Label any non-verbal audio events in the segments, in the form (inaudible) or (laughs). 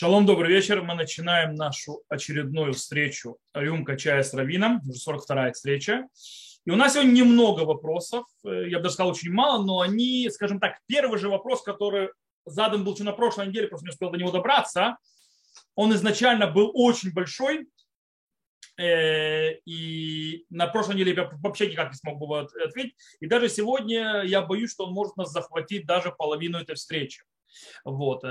Шалом, добрый вечер. Мы начинаем нашу очередную встречу «Рюмка чая с Равином», уже 42-я встреча. И у нас сегодня немного вопросов, э, я бы даже сказал, очень мало, но они, скажем так, первый же вопрос, который задан был еще на прошлой неделе, просто не успел до него добраться, он изначально был очень большой, э, и на прошлой неделе я вообще никак не смог бы ответить. И даже сегодня я боюсь, что он может нас захватить даже половину этой встречи. Вот.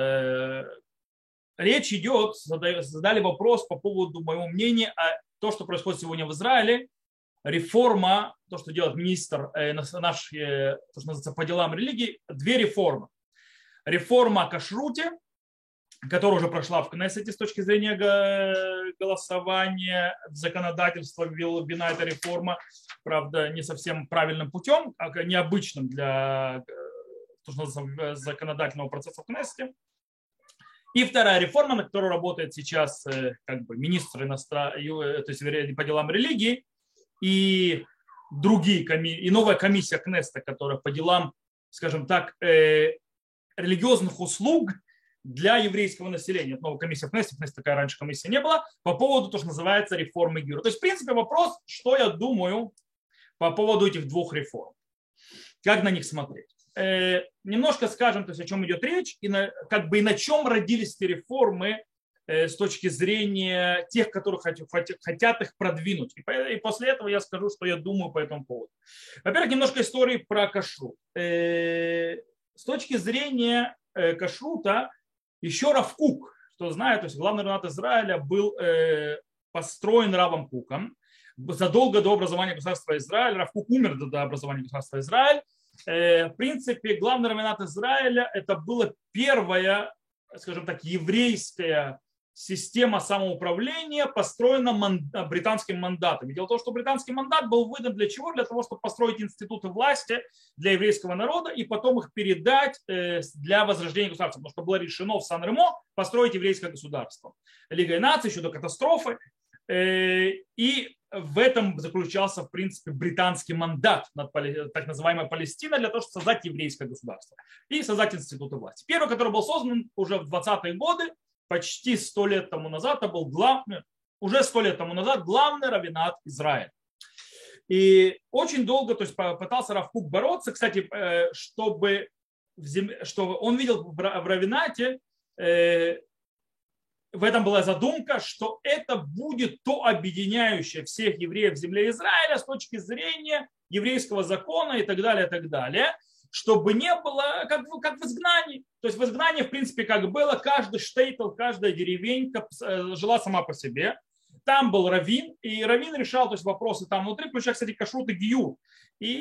Речь идет, задали вопрос по поводу моего мнения о том, что происходит сегодня в Израиле, реформа, то, что делает министр э, наш, э, то, что называется, по делам религии, две реформы. Реформа о кашруте, которая уже прошла в Кнессете с точки зрения голосования, законодательства ввела эта реформа, правда, не совсем правильным путем, а необычным для э, то, что законодательного процесса в Кнессете. И вторая реформа, на которой работает сейчас э, как бы, министр иностран... Э, то есть по делам религии и другие коми... и новая комиссия Кнеста, которая по делам, скажем так, э, религиозных услуг для еврейского населения. Это новая комиссия в Кнесте такая раньше комиссия не было, по поводу того, что называется реформы Гюра. То есть, в принципе, вопрос, что я думаю по поводу этих двух реформ. Как на них смотреть. Э, немножко скажем, то есть, о чем идет речь, и на, как бы и на чем родились эти реформы э, с точки зрения тех, которые хотят, хотят их продвинуть. И, после этого я скажу, что я думаю по этому поводу. Во-первых, немножко истории про кашрут. Э, с точки зрения кашрута, еще Равкук, кто знает, то есть главный равнат Израиля был построен Равом Куком. Задолго до образования государства Израиль, Равкук умер до образования государства Израиль, Э, в принципе, главный равенат Израиля это была первая, скажем так, еврейская система самоуправления построена британским мандатом. дело в том, что британский мандат был выдан для чего? Для того, чтобы построить институты власти для еврейского народа и потом их передать э, для возрождения государства. Потому что было решено в Сан-Ремо построить еврейское государство. Лига наций еще до катастрофы. Э, и в этом заключался, в принципе, британский мандат над так называемой Палестиной для того, чтобы создать еврейское государство и создать институты власти. Первый, который был создан уже в 20-е годы, почти сто лет тому назад, это был главный, уже сто лет тому назад главный равенат Израиля. И очень долго то есть, пытался Равкук бороться, кстати, э, чтобы, в земле, чтобы он видел в равенате э, в этом была задумка, что это будет то объединяющее всех евреев в земле Израиля с точки зрения еврейского закона и так далее, и так далее, чтобы не было как, как в изгнании. То есть в изгнании, в принципе, как было, каждый штейтл, каждая деревенька э, жила сама по себе. Там был равин, и равин решал то есть, вопросы там внутри, включая, кстати, кашрут и гию. И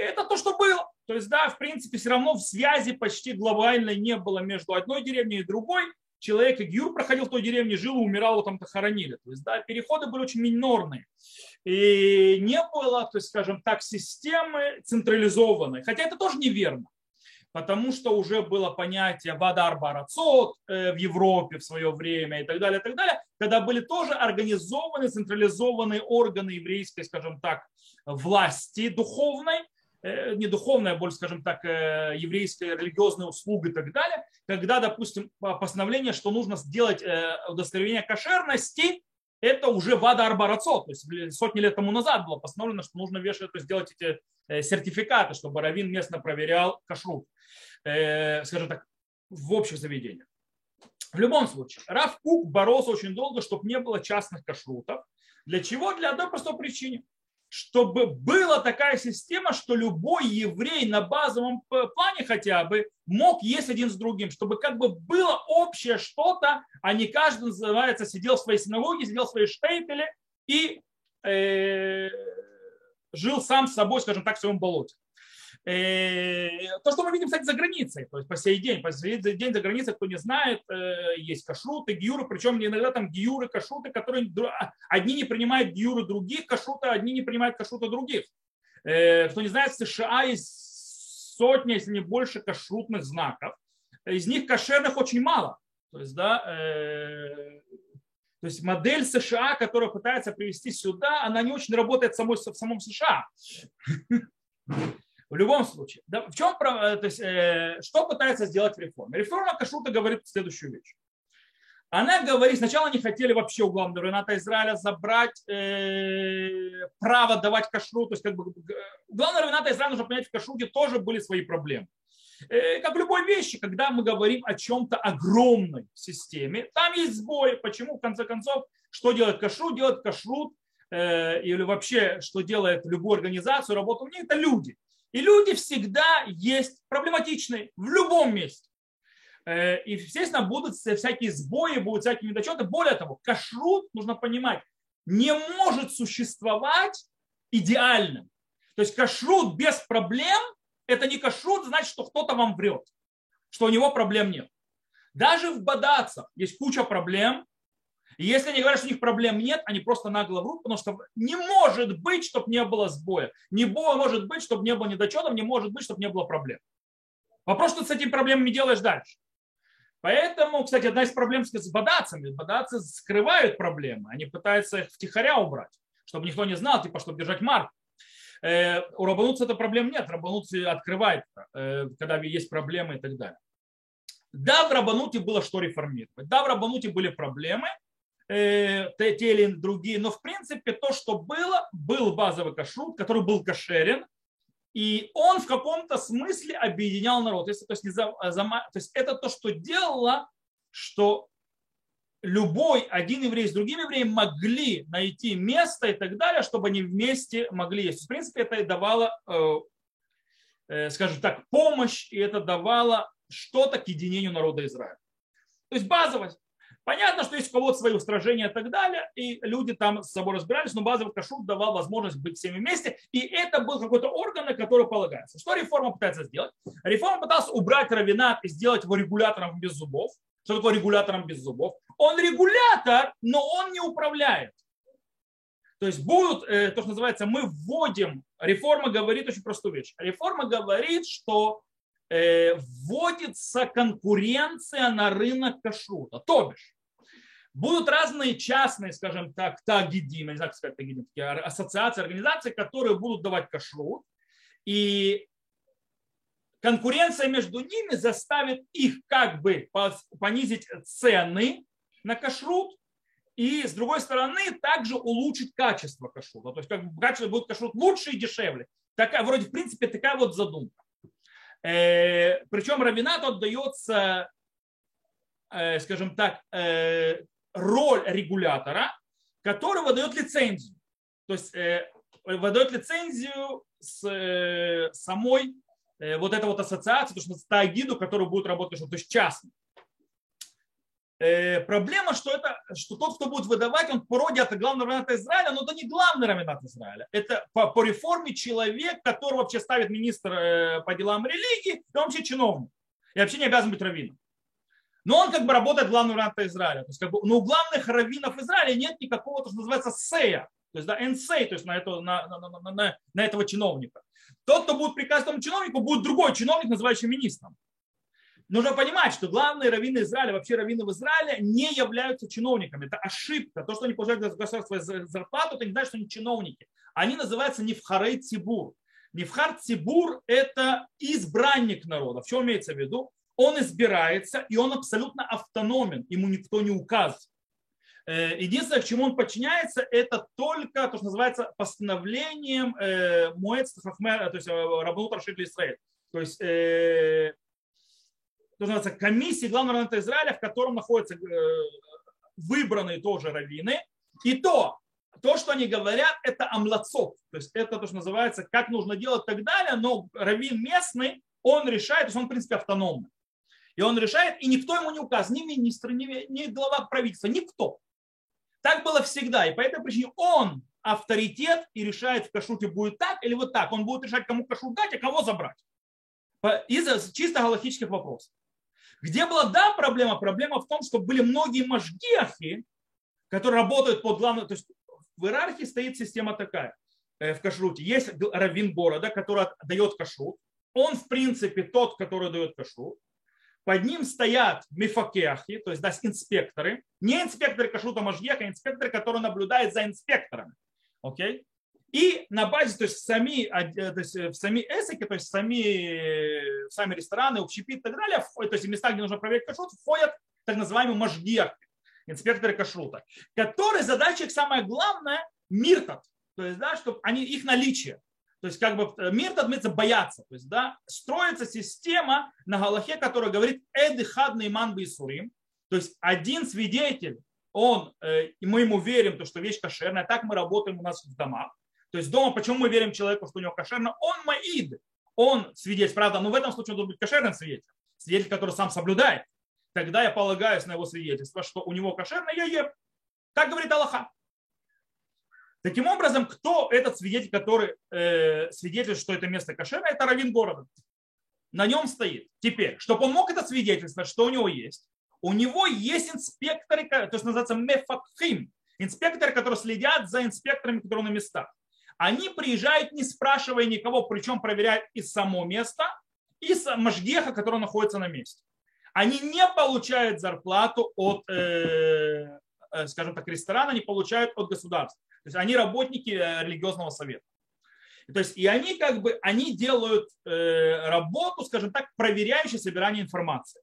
это то, что было. То есть, да, в принципе, все равно в связи почти глобальной не было между одной деревней и другой человек Гюр проходил в той деревне, жил умирал, его там-то хоронили. То есть, да, переходы были очень минорные. И не было, то есть, скажем так, системы централизованной. Хотя это тоже неверно. Потому что уже было понятие Вадар Барацот э, в Европе в свое время и так далее, и так далее, когда были тоже организованы централизованные органы еврейской, скажем так, власти духовной, Э, не духовная, а более, скажем так, э, еврейская религиозная услуга и так далее, когда, допустим, постановление, что нужно сделать э, удостоверение кошерности, это уже вада арбарацо, то есть сотни лет тому назад было постановлено, что нужно вешать, то есть делать эти сертификаты, чтобы раввин местно проверял кашрут, скажем так, в общих заведениях. В любом случае, Раф Кук боролся очень долго, чтобы не было частных кашрутов. Для чего? Для одной простой причины чтобы была такая система, что любой еврей на базовом плане хотя бы мог есть один с другим, чтобы как бы было общее что-то, а не каждый, называется, сидел в своей синагоге, сидел в своей штейпеле и э, жил сам с собой, скажем так, в своем болоте. Э, то, что мы видим, кстати, за границей, то есть по сей день, по сей день за границей, кто не знает, э, есть кашруты, гиюры, причем иногда там гиюры, кашруты, которые одни не принимают гиюры других, кашруты, одни не принимают кашруты других. Э, кто не знает, в США есть сотни, если не больше, кашрутных знаков. Из них кошерных очень мало. То есть, да, то есть модель США, которая пытается привести сюда, она не очень работает самой, в самом США. В любом случае, да, в чем, то есть, э, что пытается сделать реформа? Реформа Кашрута говорит следующую вещь. Она говорит, сначала они хотели вообще у главного равената Израиля забрать э, право давать кашрут. То есть как бы, главного равената Израиля нужно понять, в кашруте тоже были свои проблемы. Э, как в любой вещи, когда мы говорим о чем-то огромной системе, там есть сбои. Почему, в конце концов, что делает кашрут? Делает кашрут э, или вообще, что делает любую организацию, работу в ней, это люди. И люди всегда есть проблематичные в любом месте. Э, и, естественно, будут всякие сбои, будут всякие недочеты. Более того, кашрут, нужно понимать, не может существовать идеальным. То есть кашрут без проблем – это не кашрут, значит, что кто-то вам врет, что у него проблем нет. Даже в бадацах есть куча проблем, и если они говорят, что у них проблем нет, они просто нагло врут, потому что не может быть, чтобы не было сбоя. Не может быть, чтобы не было недочетов, не может быть, чтобы не было проблем. Вопрос, что ты с этими проблемами делаешь дальше. Поэтому, кстати, одна из проблем с бадацами. Бадаться скрывают проблемы. Они пытаются их втихаря убрать, чтобы никто не знал, типа, чтобы держать марк. Э, у Рабануца это проблем нет. Рабанут открывает, э, когда есть проблемы и так далее. Да, в Рабануте было что реформировать. Да, в Рабануте были проблемы, э, те или другие, но в принципе то, что было, был базовый кашрут, который был кошерен, и он в каком-то смысле объединял народ. Если, то, есть, не за, за, то есть это то, что делало, что любой один еврей с другим евреем могли найти место и так далее, чтобы они вместе могли есть. В принципе, это и давало, э, э, скажем так, помощь, и это давало что-то к единению народа Израиля. То есть базовость. Понятно, что есть у кого-то свои устражения и так далее, и люди там с собой разбирались, но базовый кашрут давал возможность быть всеми вместе, и это был какой-то орган, на который полагается. Что реформа пытается сделать? Реформа пыталась убрать равинат и сделать его регулятором без зубов. Что такое регулятором без зубов? Он регулятор, но он не управляет. То есть будут, э, то, что называется, мы вводим, реформа говорит очень простую вещь. Реформа говорит, что э, вводится конкуренция на рынок кашрута. То бишь, будут разные частные, скажем так, тагидим, не знаю, как сказать тагидим, ассоциации, организации, которые будут давать кашрут. И конкуренция между ними заставит их как бы понизить цены на кашрут, и с другой стороны также улучшить качество кашрута. То есть как бы качество будет кашрут лучше и дешевле. Такая, вроде, в принципе, такая вот задумка. Э, причем равинату отдается, э, скажем так, э, роль регулятора, который выдает лицензию. То есть выдает лицензию с самой вот этой вот ассоциации, то есть тагиду, который будет работать, то есть частный. Проблема, что, это, что тот, кто будет выдавать, он вроде от главного равената Израиля, но это не главный равенат Израиля. Это по, по реформе человек, который вообще ставит министр по делам религии, и он вообще чиновник. И вообще не обязан быть раввином. Но он как бы работает главным раввином Израиля. То есть, как бы, но у главных раввинов Израиля нет никакого, то, что называется, сея, то есть, да, энсей, то есть на, это, на, на, на, на, на этого чиновника. Тот, кто будет приказывать этому чиновнику, будет другой чиновник, называющий министром. Нужно понимать, что главные раввины Израиля, вообще раввины в Израиле, не являются чиновниками. Это ошибка. То, что они получают государство зарплату, это не значит, что они чиновники. Они называются Нефхарей Цибур. Нефхар Цибур – это избранник народа. В чем имеется в виду? Он избирается, и он абсолютно автономен, ему никто не указывает. Э, единственное, к чему он подчиняется, это только то, что называется постановлением э, Моэц то есть э, Рабанут Рашид Израиль. То есть то, называется комиссии главного равната Израиля, в котором находятся выбранные тоже раввины. И то, то, что они говорят, это амлацот. То есть это то, что называется, как нужно делать и так далее, но раввин местный, он решает, то есть он, в принципе, автономный. И он решает, и никто ему не указывает, ни министр, ни, ни глава правительства, никто. Так было всегда. И по этой причине он авторитет и решает, в кашруте будет так или вот так. Он будет решать, кому кашрут дать, а кого забрать. Из чисто галактических вопросов. Где была, да, проблема? Проблема в том, что были многие мажгехи, которые работают под главным... То есть в иерархии стоит система такая э, в кашруте. Есть раввин города, который дает кашрут. Он, в принципе, тот, который дает кашрут. Под ним стоят мифакехи, то есть да, инспекторы. Не инспекторы кашрута Машгеха, а инспекторы, которые наблюдают за инспекторами. Окей? И на базе, то есть сами, э, то есть в сами эсеки, то есть сами, сами рестораны, общепит и так далее, то есть места, где нужно проверить кашрут, входят так называемые машгехи. инспекторы кашрута, которые задача их самое главное миртат, то есть, да, чтобы они, их наличие. То есть, как бы э, мир адмится бояться. То есть, да, строится система на Галахе, которая говорит Эды хадный ман сурим. То есть, один свидетель, он, э, и мы ему верим, то, что вещь кошерная, так мы работаем у нас в домах. То есть, дома, почему мы верим человеку, что у него кошерно? Он маид, он свидетель. Правда, но в этом случае он должен быть кошерным свидетелем. Свидетель, который сам соблюдает. Тогда я полагаюсь на его свидетельство, что у него кошерно, я ем. Так говорит Аллаха. Таким образом, кто этот свидетель, который э, свидетельствует, что это место кошерное, это равин города. На нем стоит. Теперь, чтобы он мог это свидетельствовать, что у него есть, у него есть инспекторы, то есть называется мефакхим, инспекторы, которые следят за инспекторами, которые на местах. Они приезжают, не спрашивая никого, причем проверяют и само место, и Машгеха, который находится на месте. Они не получают зарплату от, э, э скажем так, ресторана, они получают от государства. То есть они работники э, религиозного совета. То есть и они как бы, они делают э, работу, скажем так, проверяющей собирание информации.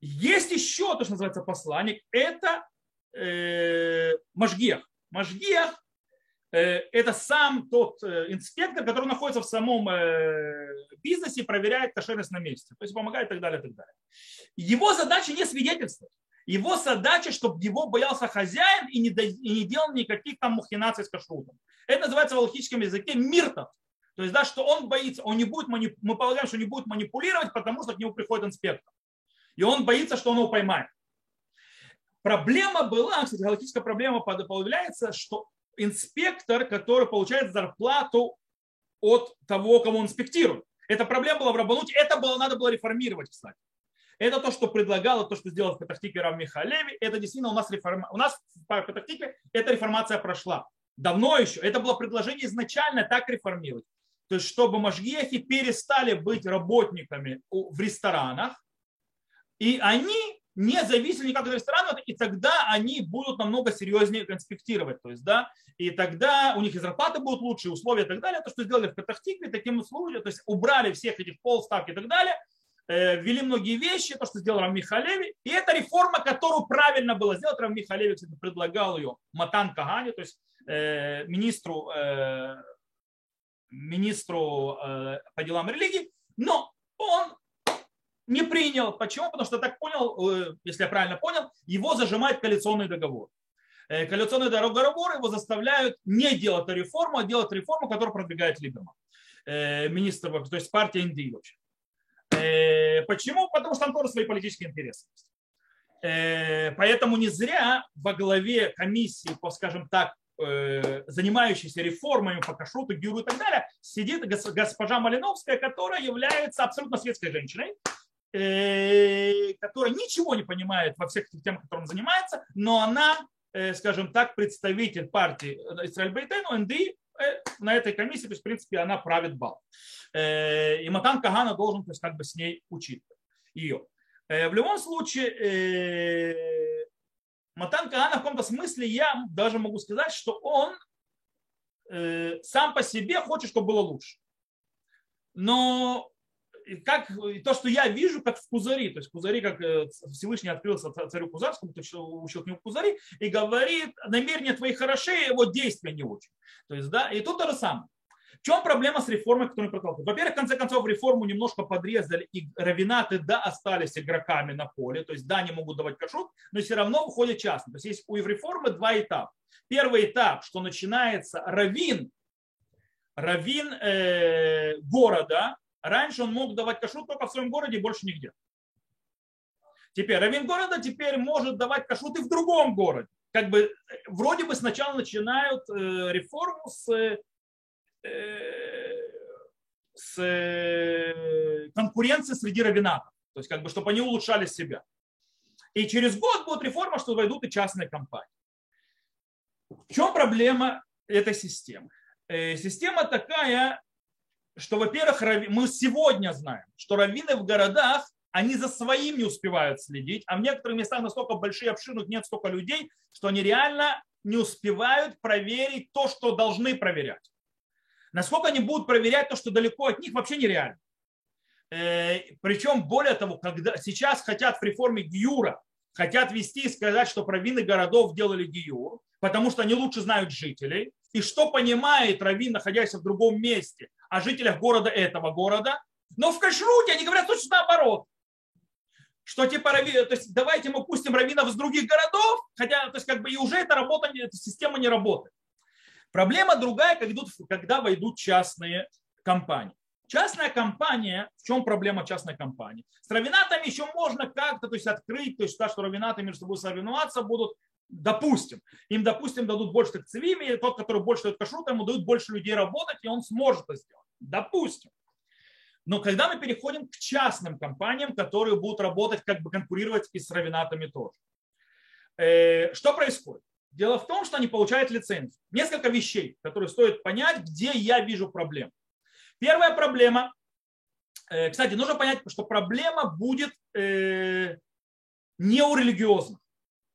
Есть еще то, что называется посланник, это э, Машгех. Машгех э, это сам тот э, инспектор, который находится в самом э, бизнесе и проверяет кошерность на месте. То есть помогает и так далее, и так далее. Его задача не свидетельствовать. Его задача, чтобы его боялся хозяин и не, и не делал никаких там махинаций с кашрутом. Это называется в алхимическом языке миртов. То есть, да, что он боится, он не будет, манip... мы полагаем, что не будет манипулировать, потому что к нему приходит инспектор. И он боится, что он его поймает. Проблема была, кстати, галактическая проблема появляется, что инспектор, который получает зарплату от того, кого он инспектирует. Эта проблема была в Рабануте, это было, надо было реформировать, кстати. Это то, что предлагало, то, что сделал в Петахтике Рав Михалеви. Это действительно у нас, реформа... у нас в Петахтике эта реформация прошла. Давно еще. Это было предложение изначально так реформировать. То есть, чтобы машгехи перестали быть работниками в ресторанах, и они не зависели никак от ресторана, и тогда они будут намного серьезнее конспектировать. То есть, да, и тогда у них и зарплаты будут лучше, и условия и так далее. То, что сделали в Петахтикве, таким случаем, то есть убрали всех этих полставки и так далее, ввели многие вещи, то, что сделал Рам Михалеви. И это реформа, которую правильно было сделать. Рам Михалеви, кстати, предлагал ее Матан Кагане, то есть э, министру, э, министру по делам религии. Но он не принял. Почему? Потому что так понял, если я правильно понял, его зажимает коалиционный договор. Коалиционный договор его заставляют не делать реформу, а делать реформу, которую продвигает Либерман, министр, то есть партия Индии вообще. Э, почему? Потому что там тоже свои политические интересы. Э, поэтому не зря во главе комиссии, по, скажем так, э, занимающейся реформами по кашруту, гюру и так далее, сидит госпожа Малиновская, которая является абсолютно светской женщиной, которая ничего не понимает во всех темах, которым занимается, но она, скажем так, представитель партии Израиль Бейтену, НДИ, на этой комиссии, то есть, в принципе, она правит бал. Э, и Матан Кагана должен то есть, как бы с ней учить ее. Э, в любом случае, э, Матан Кагана в каком-то смысле, я даже могу сказать, что он сам по себе хочет, чтобы было лучше. Но как, то, что я вижу, как в Кузари, то есть Кузари, как Всевышний открылся царю Кузарскому, то учил к нему Кузари, и говорит, намерения твои хороши, его действия не очень. То есть, да, и тут то же самое. В чем проблема с реформой, которую протолкнут? Во-первых, в конце концов, реформу немножко подрезали, и равинаты, да, остались игроками на поле, то есть, да, они могут давать кашут, но все равно выходят частно. То есть, есть у реформы два этапа. Первый этап, что начинается равин, равин э, города, раньше он мог давать кашут только в своем городе, больше нигде. Теперь равин города теперь может давать кашут и в другом городе. Как бы э, вроде бы сначала начинают э, реформу с Э, с э, конкуренцией среди равенатов. То есть, как бы, чтобы они улучшали себя. И через год будет реформа, что войдут и частные компании. В чем проблема этой системы? Э, система такая, что, во-первых, мы сегодня знаем, что раввины в городах, они за своим не успевают следить, а в некоторых местах настолько большие обширных нет столько людей, что они реально не успевают проверить то, что должны проверять. Насколько они будут проверять то, что далеко от них, вообще нереально. Э, Причем, более того, когда сейчас хотят в реформе Гюра хотят вести и сказать, что раввины городов делали гиюр, потому что они лучше знают жителей, и что понимает раввин, находясь в другом месте, о жителях города этого города, но в кашруте они говорят точно наоборот. Что типа, то есть давайте мы пустим раввинов из других городов, хотя то есть как бы и уже эта работа, эта система не работает. Проблема другая, когда, когда войдут частные компании. Частная компания, в чем проблема частной компании? С равинатами еще можно как-то то есть, открыть, то есть так, что равинаты между собой соревноваться будут, допустим. Им, допустим, дадут больше такцевими, и тот, который больше дает кашрут, ему дают больше людей работать, и он сможет это сделать. Допустим. Но когда мы переходим к частным компаниям, которые будут работать, как бы конкурировать и с равинатами тоже. Э, что происходит? Дело в том, что они получают лицензию. Несколько вещей, которые стоит понять, где я вижу проблему. Первая проблема, э, кстати, нужно понять, что проблема будет э, не у религиозных.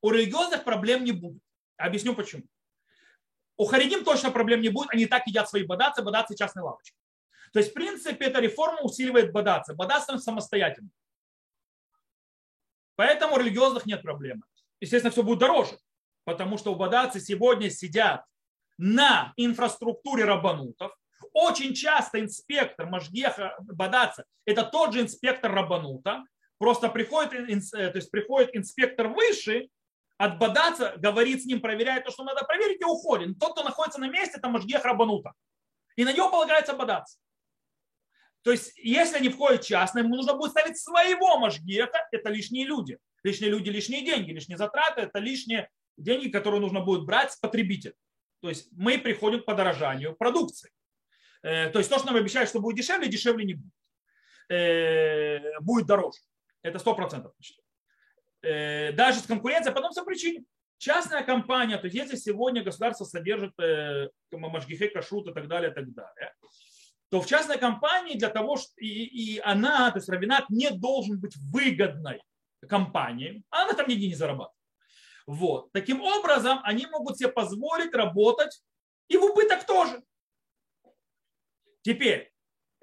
У религиозных проблем не будет. Объясню почему. У харидим точно проблем не будет, они так едят свои бадацы, бадацы частной лавочки. То есть, в принципе, эта реформа усиливает бадацы. Бадацам самостоятельно. Поэтому у религиозных нет проблемы. Естественно, все будет дороже, потому что у бадацы сегодня сидят на инфраструктуре рабанутов, очень часто инспектор Машгеха Бадаца – это тот же инспектор Рабанута, просто приходит, э, то есть приходит инспектор выше, от Бадаца, говорит с ним, проверяет то, что надо проверить, и уходит. Тот, кто находится на месте, это Машгех Рабанута. И на него полагается Бадац. То есть, если они входят частно, ему нужно будет ставить своего Машгеха, это лишние люди. Лишние люди, лишние деньги, лишние затраты, это лишние деньги, которые нужно будет брать с потребителя. То есть мы приходим к подорожанию продукции. Э, то есть то, что нам обещают, что будет дешевле, дешевле не будет. Э, будет дороже. Это сто процентов. Э, даже с конкуренцией, по одной причине. Частная компания, то есть если сегодня государство содержит Машгихе, Кашрут и так далее, и так далее, то в частной компании для того, что и, и она, то есть Равинат не должен быть выгодной компанией, а она там нигде не зарабатывает. Вот. Таким образом, они могут себе позволить работать и в убыток тоже. Теперь,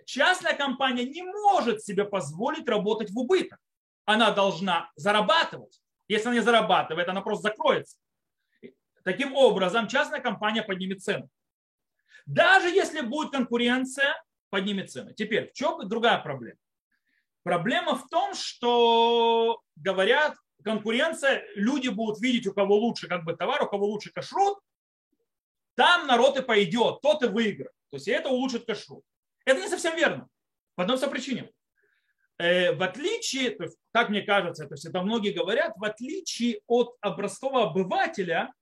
частная компания не может себе позволить работать в убыток. Она должна зарабатывать. Если она не зарабатывает, она просто закроется. Таким образом, частная компания поднимет цену. Даже если будет конкуренция, поднимет цены. Теперь, в чем другая проблема? Проблема в том, что говорят, конкуренция, люди будут видеть, у кого лучше как бы товар, у кого лучше кашрут, там народ и пойдет, тот и выиграет. То есть это улучшит кашрут. Это не совсем верно. По одной причине. Э, в отличие, то есть, как мне кажется, то есть это многие говорят, в отличие от образцового обывателя,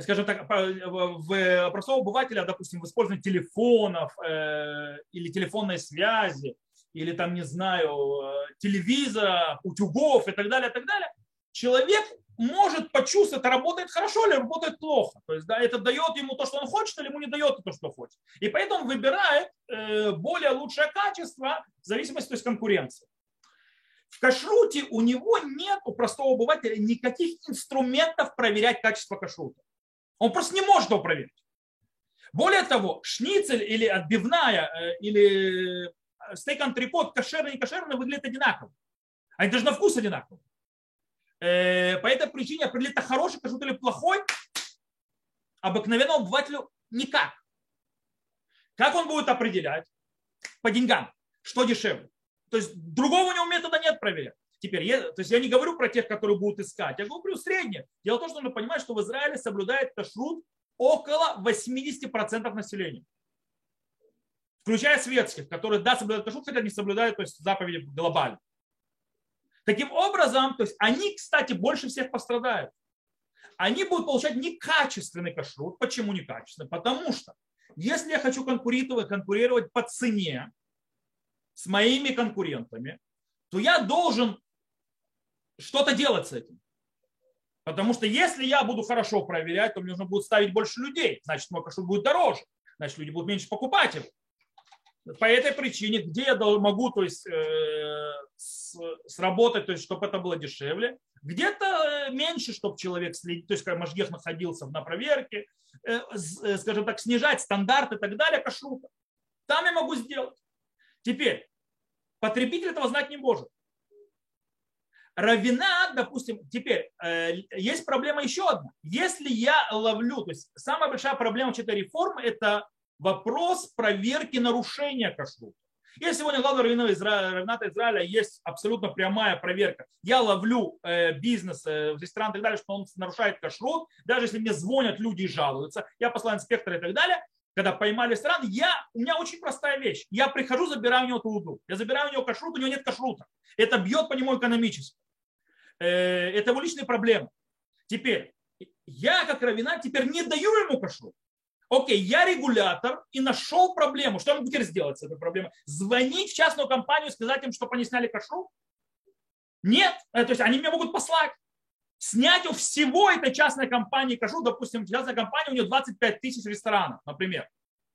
скажем так, в образцового обывателя, допустим, в использовании телефонов э, или телефонной связи, или там, не знаю, э, телевизора, утюгов и так далее, и так далее, человек может почувствовать, работает хорошо или работает плохо. То есть да, это дает ему то, что он хочет, или ему не дает то, что хочет. И поэтому выбирает э, более лучшее качество в зависимости от конкуренции. В кашруте у него нет, у простого обывателя, никаких инструментов проверять качество кашрута. Он просто не может его проверить. Более того, шницель или отбивная, э, или э, стейк-антрикот, кошерный и кошерный выглядят одинаково. Они даже на вкус одинаковые. Э, по этой причине определить, это хороший кашрут или плохой, обыкновенному обывателю никак. Как он будет определять? По деньгам. Что дешевле? То есть другого у него метода нет проверять. Теперь, я, то есть я не говорю про тех, которые будут искать, я говорю среднее. Дело в том, что нужно понимать, что в Израиле соблюдает кашрут около 80% населения. Включая светских, которые, да, соблюдают кашрут, хотя не соблюдают то есть, заповеди глобально. Таким образом, то есть они, кстати, больше всех пострадают. Они будут получать некачественный кашрут. Почему некачественный? Потому что если я хочу конкурировать, конкурировать по цене с моими конкурентами, то я должен что-то делать с этим. Потому что если я буду хорошо проверять, то мне нужно будет ставить больше людей. Значит, мой кашрут будет дороже. Значит, люди будут меньше покупать его. По этой причине, где я могу то есть, э, сработать, то есть, чтобы это было дешевле, где-то э, меньше, чтобы человек следил, то есть, когда Машгех находился на проверке, э, скажем так, снижать стандарты и так далее, кашрута. Там я могу сделать. Теперь, потребитель этого знать не может. Равина, допустим, теперь э, есть проблема еще одна. Если я ловлю, то есть самая большая проблема этой реформы – это вопрос проверки нарушения кашрута. Если сегодня главного раввина Изра... равната Израиля есть абсолютно прямая проверка. Я ловлю э, бизнес, э, ресторан и так далее, что он нарушает кашрут. Даже если мне звонят люди и жалуются, я посылаю инспектора и так далее. Когда поймали ресторан, я, у меня очень простая вещь. Я прихожу, забираю у него туду. Я забираю у него кашрут, у него нет кашрута. Это бьет по нему экономически. Э, это его личные проблемы. Теперь, я как равина теперь не даю ему кашрут. Окей, я регулятор и нашел проблему. Что я теперь сделать с этой проблемой? Звонить в частную компанию сказать им, чтобы они сняли кашу? Нет. Э, то есть они меня могут послать. Снять у всего этой частной компании кашу, допустим, частная компания, у нее 25 тысяч ресторанов, например.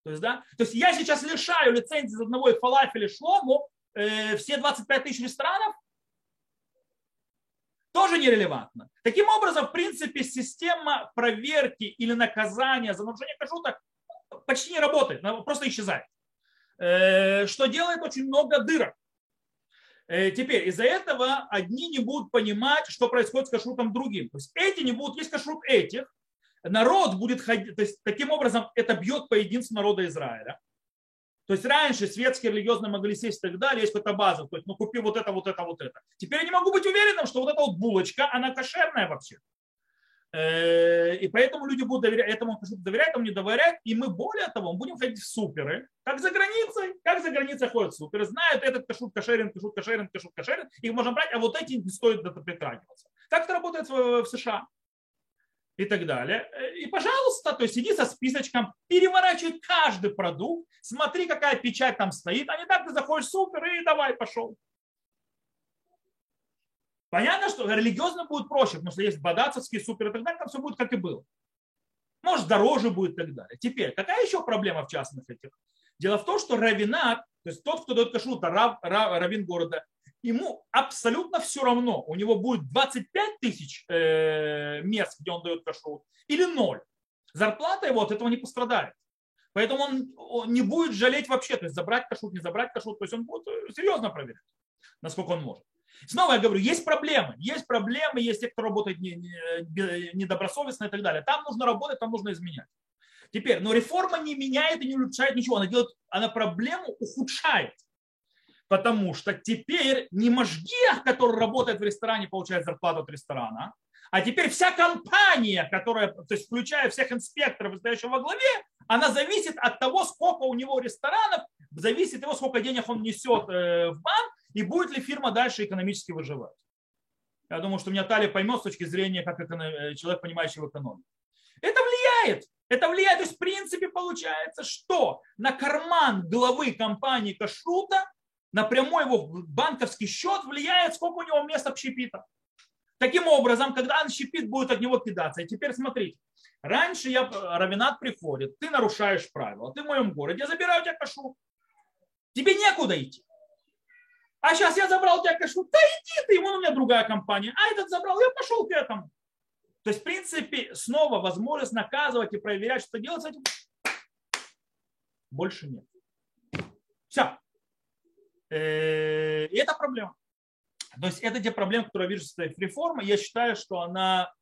То есть, да? То есть я сейчас лишаю лицензии из одного и фалафеля шлому э, все 25 тысяч ресторанов, тоже нерелевантно. Таким образом, в принципе, система проверки или наказания за нарушение кашрута почти не работает, она просто исчезает. Э, что делает очень много дырок. Э, теперь из-за этого одни не будут понимать, что происходит с кашрутом другим. То есть эти не будут есть кашрут этих. Народ будет ходить, то есть таким образом это бьет по единству народа Израиля. То есть раньше светские религиозные могли сесть и так далее, есть какая-то база, то есть ну купи вот это, вот это, вот это. Теперь я не могу быть уверенным, что вот эта вот булочка, она кошерная вообще. Э, и поэтому люди будут доверять, этому доверять, этому не доверять. И мы более того, мы будем ходить в суперы, как за границей, как за границей ходят суперы, знают этот кашут кошерен, кашут кошерен, кашут кошерен, их можно брать, а вот эти не стоит притрагиваться. Так это работает в США и так далее. И, пожалуйста, то есть иди со списочком, переворачивай каждый продукт, смотри, какая печать там стоит, а не так ты заходишь супер и давай, пошел. Понятно, что религиозно будет проще, потому что есть бадацовские супер и так далее, там все будет как и было. Может, дороже будет и так далее. Теперь, какая еще проблема в частных этих? Дело в том, что равинат, то есть тот, кто дает кашрут, рав, рав, равин города, ему абсолютно все равно, у него будет 25 тысяч э, мест, где он дает кашрут, или ноль. Зарплата его от этого не пострадает. Поэтому он не будет жалеть вообще, то есть забрать кашрут, не забрать кашрут, то есть он будет э, серьезно проверять, насколько он может. Снова я говорю, есть проблемы, есть проблемы, есть те, кто работает недобросовестно и так далее. Там нужно работать, там нужно изменять. Теперь, но реформа не меняет и не улучшает ничего, она делает, она проблему ухудшает. Потому что теперь не Можгех, который работает в ресторане, получает зарплату от ресторана, а теперь вся компания, которая, то есть включая всех инспекторов, стоящих во главе, она зависит от того, сколько у него ресторанов, зависит от того, сколько денег он несет э, в банк, и будет ли фирма дальше экономически выживать. Я думаю, что меня Талия поймет с точки зрения как э, человек, понимающий в экономике. Это влияет. Это влияет. То есть, в принципе, получается, что на карман главы компании Кашрута напрямую его банковский счет влияет, сколько у него мест общепита. Таким образом, когда общепит будет от него кидаться. И теперь смотрите, раньше я, равенат приходит, ты нарушаешь правила, ты в моем городе, я забираю у тебя кашу. Тебе некуда идти. А сейчас я забрал у тебя кашу, да иди ты, вон у меня другая компания. А этот забрал, я пошел к этому. То есть, в принципе, снова возможность наказывать и проверять, что делать с этим, больше нет. Все. Э, и это проблема. То есть это те проблемы, которые я вижу с этой реформой. Я считаю, что она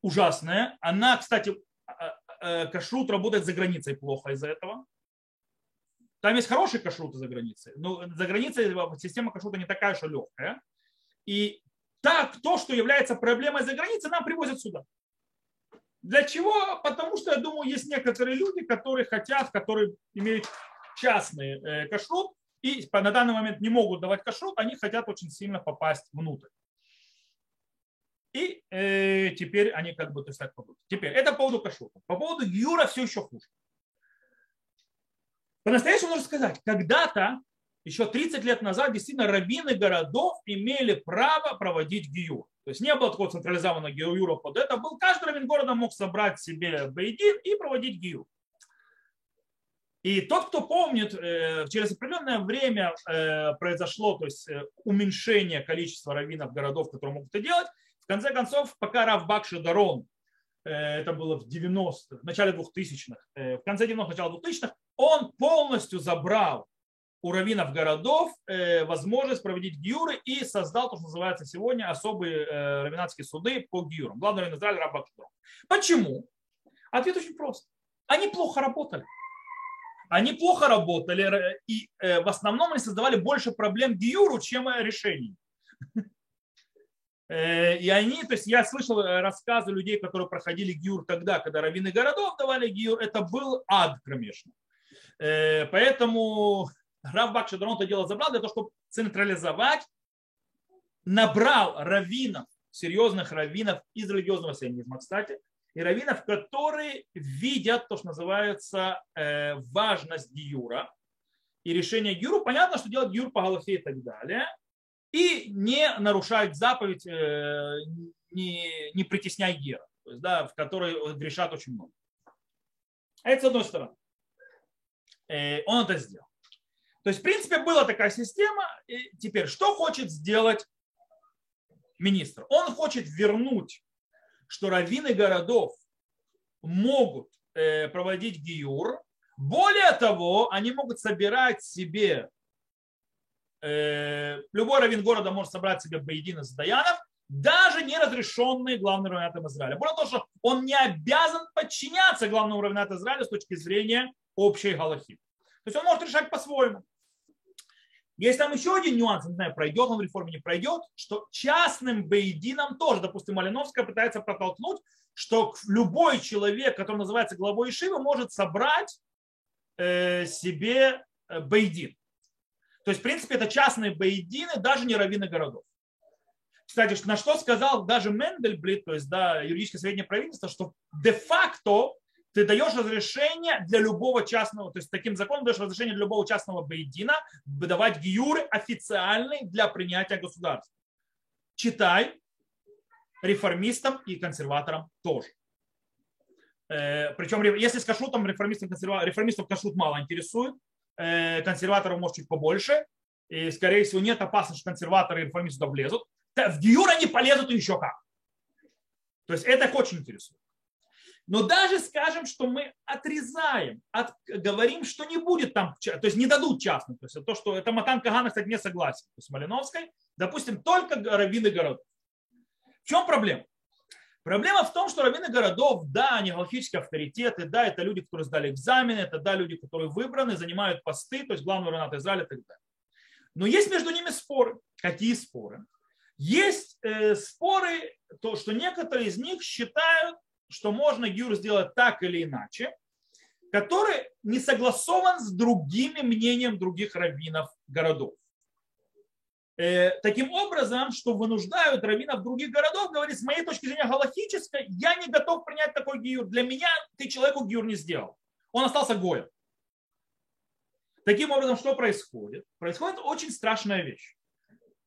ужасная. Она, кстати, а, а, э, кашрут работает за границей плохо из-за этого. Там есть хорошие кашруты за границей, но за границей система кашрута не такая уж легкая. И так, то, что является проблемой за границей, нам привозят сюда. Для чего? Потому что, я думаю, есть некоторые люди, которые хотят, которые имеют частный э, кашрут и на данный момент не могут давать кашрут, они хотят очень сильно попасть внутрь. И э, теперь они как бы то есть, так попадут. Теперь это по поводу кашрута. По поводу Юра все еще хуже. По-настоящему нужно сказать, когда-то, еще 30 лет назад, действительно раввины городов имели право проводить гиюр. То есть не было такого централизованного гиюра под это. Был, каждый раввин города мог собрать себе бейдин и проводить гиюр. И тот, кто помнит, э, через определенное время э, произошло то есть, э, уменьшение количества раввинов городов, которые могут это делать. В конце концов, пока Рав Бакши Дарон, это было в 90-х, в начале 2000-х, в конце 90-х, начало 2000-х, он полностью забрал у раввинов городов э, возможность проводить гиюры и создал то, что называется сегодня особые э, раввинатские суды по гиюрам. Главный раввин Израиля Раб Почему? Ответ очень прост. Они плохо работали. Они плохо работали, и э, в основном они создавали больше проблем гиюру, чем решений. И они, то есть я слышал рассказы людей, которые проходили гиюр тогда, когда раввины городов давали гиюр, это был ад кромешный. Поэтому Рав Бакшадрон это дело забрал для того, чтобы централизовать, набрал раввинов, серьезных раввинов из религиозного сионизма, кстати, и раввинов, которые видят то, что называется э, важность гиюра и решение гиюра. Понятно, что делать гиюр по Галахе и так далее. И не нарушать заповедь, э, не, не притесняй гера, то есть, да, в которой грешат очень много. Это с одной стороны. Э, он это сделал. То есть, в принципе, была такая система. И теперь, что хочет сделать министр? Он хочет вернуть, что раввины городов могут э, проводить гиюр. Более того, они могут собирать себе, любой раввин города может собрать себе боедин из даянов, даже не разрешенные главным раввинатом Израиля. Более того, что он не обязан подчиняться главному раввинату Израиля с точки зрения общей галахи. То есть он может решать по-своему. Есть там еще один нюанс, не знаю, пройдет он в реформе, не пройдет, что частным бейдином тоже, допустим, Малиновская пытается протолкнуть, что любой человек, который называется главой Ишивы, может собрать э, себе э, бейдин. То есть, в принципе, это частные бейдины, даже не раввины городов. Кстати, на что сказал даже Мендельблит, то есть да, юридическое среднее правительство, что де-факто ты даешь разрешение для любого частного, то есть таким законом даешь разрешение для любого частного бейдина выдавать гиюры официальные для принятия государства. Читай реформистам и консерваторам тоже. Э, Причем, если с кашрутом реформистов, реформистов кашрут мало интересует, консерваторов может чуть побольше, и, скорее всего, нет опасности, что консерваторы и реформисты туда влезут. В гиюр они полезут еще как. То есть это их очень интересует. Но даже скажем, что мы отрезаем, от, говорим, что не будет там, то есть не дадут частным. То есть то, что это Матан Кагана, кстати, не согласен с Малиновской. Допустим, только раввины городов. В чем проблема? Проблема в том, что раввины городов, да, они галактические авторитеты, да, это люди, которые сдали экзамены, это да, люди, которые выбраны, занимают посты, то есть главный равнат Израиля и так далее. Но есть между ними споры. Какие споры? Есть э, споры, то, что некоторые из них считают, что можно гюр сделать так или иначе, который не согласован с другими мнением других раввинов городов. Э, таким образом, что вынуждают раввинов других городов говорить, с моей точки зрения галахической, я не готов принять такой гиюр. Для меня ты человеку гиюр не сделал. Он остался гоем. Таким образом, что происходит? Происходит очень страшная вещь.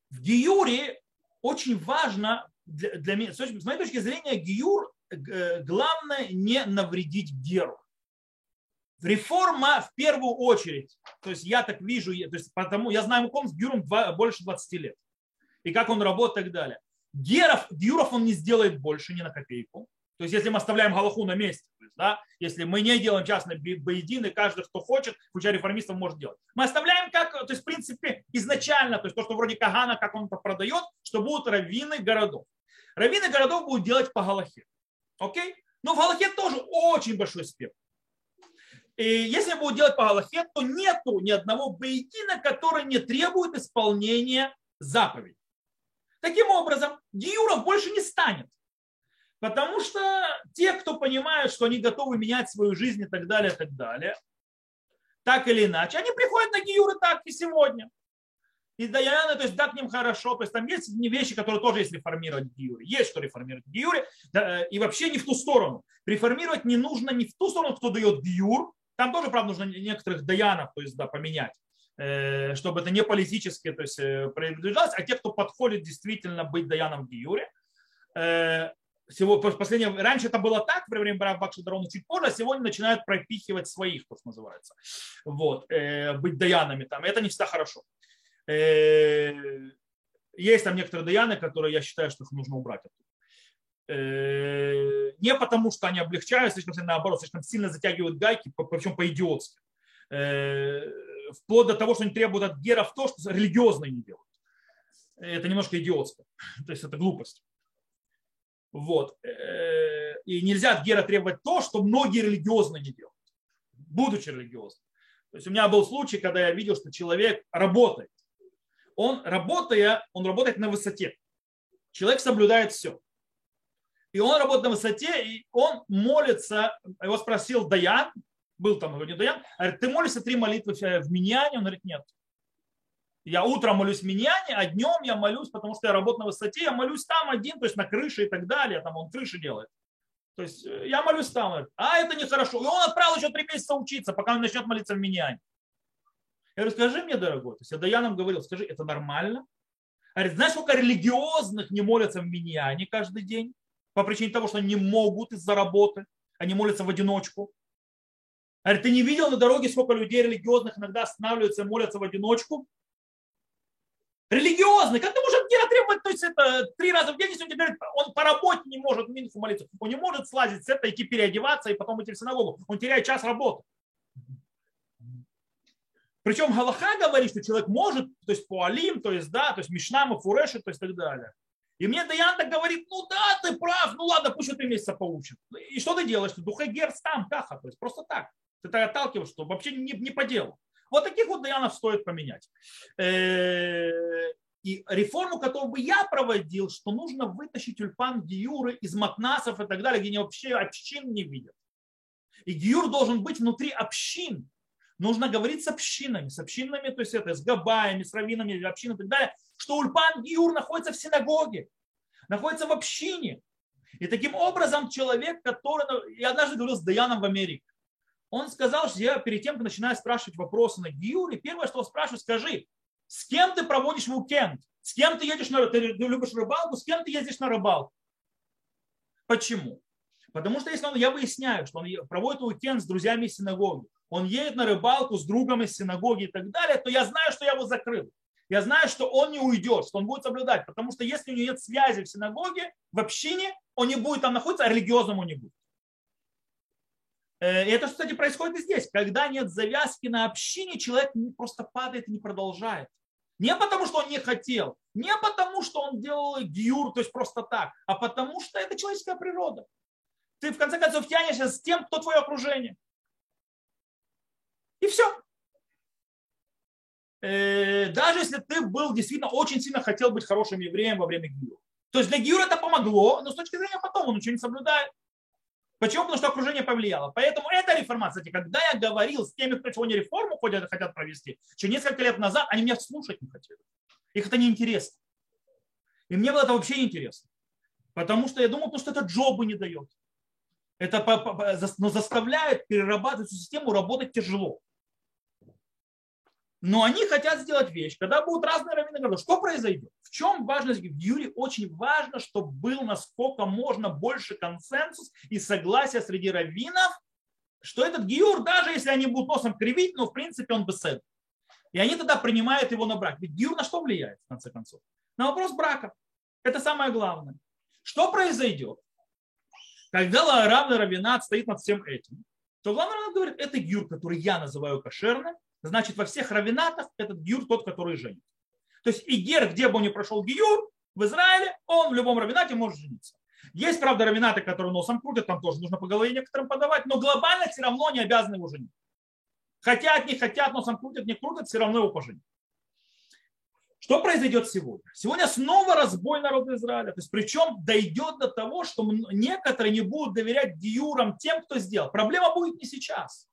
В гиюре очень важно, для, для меня, с моей точки зрения, гиюр Э, главное не навредить геру. Реформа в первую очередь, то есть я так вижу, то есть потому я знаю ком с Гюром больше 20 лет. И как он работает и так далее. Геров, Гюров он не сделает больше ни на копейку. То есть если мы оставляем Галаху на месте, то есть, да, если мы не делаем частные боедины, каждый, кто хочет, включая реформистов, может делать. Мы оставляем как, то есть в принципе изначально, то есть то, что вроде Кагана, как он продает, что будут раввины городов. Раввины городов будут делать по Галахе. Окей? Но в Галахе тоже очень большой спектр. И если будут делать по Галахе, то нету ни одного бейдина, который не требует исполнения заповедей. Таким образом, гиюров больше не станет. Потому что те, кто понимают, что они готовы менять свою жизнь и так далее, и так далее, так или иначе, они приходят на гиюры так и сегодня и Даяна, то есть да, к ним хорошо, то есть там есть вещи, которые тоже есть реформировать в Гиюре, есть что реформировать в Гиюре, да, и вообще не в ту сторону. Реформировать не нужно не в ту сторону, кто дает Гиюр, там тоже, правда, нужно некоторых Даянов, то есть да, поменять, э, чтобы это не политически то есть, э, приближалось, а те, кто подходит действительно быть Даяном в Гиюре, э, Всего, последнее, раньше это было так, во время Барав Бакшадарона чуть позже, а сегодня начинают пропихивать своих, то, что называется, вот, быть даянами там. Это не всегда хорошо. Есть там некоторые даяны, которые я считаю, что их нужно убрать. Э, не потому, что они облегчают, слишком наоборот, слишком сильно затягивают гайки, причем по-идиотски. Э, вплоть до того, что они требуют от геров то, что религиозные не делают. Это немножко идиотско. (laughs) То есть это глупость. Вот. Э, и нельзя от гера требовать то, что многие религиозные не делают, будучи религиозным. То есть у меня был случай, когда я видел, что человек работает. Он, работая, он работает на высоте. Человек соблюдает все. И он работает на высоте, и он молится, его спросил Даян, был там не Даян, говорит, ты молишься три молитвы в Миньяне? Он говорит, нет. Я утром молюсь в Миньяне, а днем я молюсь, потому что я работаю на высоте, я молюсь там один, то есть на крыше и так далее, там он крыши делает. То есть э, я молюсь там, а это нехорошо. И он отправил еще три месяца учиться, пока он начнет молиться в Миньяне. Я говорю, скажи мне, дорогой, то есть я Даяном говорил, скажи, это нормально? Говорит, знаешь, сколько религиозных не молятся в Миньяне каждый день? По причине того, что они не могут из-за работы. Они молятся в одиночку. Говорит, ты не видел на дороге, сколько людей религиозных иногда останавливаются и молятся в одиночку? Религиозный. Как ты можешь от требовать, то есть это три раза в день, если он тебе говорит, он по работе не может минусу молиться. Он не может слазить с этого, идти переодеваться и потом идти в синагогу. Он теряет час работы. Причем Галаха говорит, что человек может, то есть по Алим, то есть, да, то есть Мишнам, Фуреши, то есть так далее. И мне Даян так говорит, ну да, ты прав, ну ладно, пусть три месяца поучит. И что ты делаешь? Ты духагер там, каха, то есть просто так. Ты так отталкиваешь, что вообще не, не по делу. Вот таких вот Даянов стоит поменять. Э, и реформу, которую бы я проводил, что нужно вытащить ульпан Гиюры из матнасов и так далее, где они вообще общин не видят. И Гиюр должен быть внутри общин, Нужно говорить с общинами, с общинами, то есть это с габаями, с раввинами, общинами и так далее, что Ульпан Гиур находится в синагоге, находится в общине. И таким образом человек, который... Я однажды говорил с Даяном в Америке. Он сказал, что я перед тем, как начинаю спрашивать вопросы на Гиуре, первое, что спрашиваю, скажи, с кем ты проводишь уикенд? С кем ты едешь на ты любишь рыбалку, с кем ты ездишь на рыбалку? Почему? Потому что если он, я выясняю, что он проводит уикенд с друзьями из синагоги, он едет на рыбалку с другом из синагоги и так далее, то я знаю, что я его закрыл. Я знаю, что он не уйдет, что он будет соблюдать. Потому что если у него нет связи в синагоге, в общине, он не будет там находиться, а религиозным он не будет. Э, и это, кстати, происходит и здесь. Когда нет завязки на общине, человек просто падает и не продолжает. Не потому, что он не хотел, не потому, что он делал гиюр, то есть просто так, а потому, что это человеческая природа. Ты, в конце концов, тянешься с тем, кто твое окружение. И все. Э, даже если ты был действительно очень сильно хотел быть хорошим евреем во время Гиюра. То есть для Гиюра это помогло, но с точки зрения потом он ничего не соблюдает. Почему? Потому что окружение повлияло. Поэтому эта реформация, когда я говорил с теми, кто сегодня реформу ходят, хотят провести, еще несколько лет назад они меня слушать не хотели. Их это не интересно. И мне было это вообще не интересно. Потому что я думал, потому что это джобы не дает. Это заставляет перерабатывать систему работать тяжело. Но они хотят сделать вещь, когда будут разные раввины говорят, что произойдет? В чем важность? В Юре очень важно, чтобы был насколько можно больше консенсус и согласия среди раввинов, что этот гиюр, даже если они будут носом кривить, но в принципе он бесед. И они тогда принимают его на брак. Ведь гиюр на что влияет, в конце концов? На вопрос брака. Это самое главное. Что произойдет? Когда равный раввинат стоит над всем этим, то главный раввинат говорит, это гиюр, который я называю кошерным, значит во всех равенатах этот гиюр тот, который женит. То есть и гер, где бы он ни прошел гиюр, в Израиле, он в любом равенате может жениться. Есть, правда, равенаты, которые носом крутят, там тоже нужно по голове некоторым подавать, но глобально все равно не обязаны его женить. Хотят, не хотят, носом крутят, не крутят, все равно его поженят. Что произойдет сегодня? Сегодня снова разбой народа Израиля. То есть, причем дойдет до того, что некоторые не будут доверять диюрам тем, кто сделал. Проблема будет не сейчас.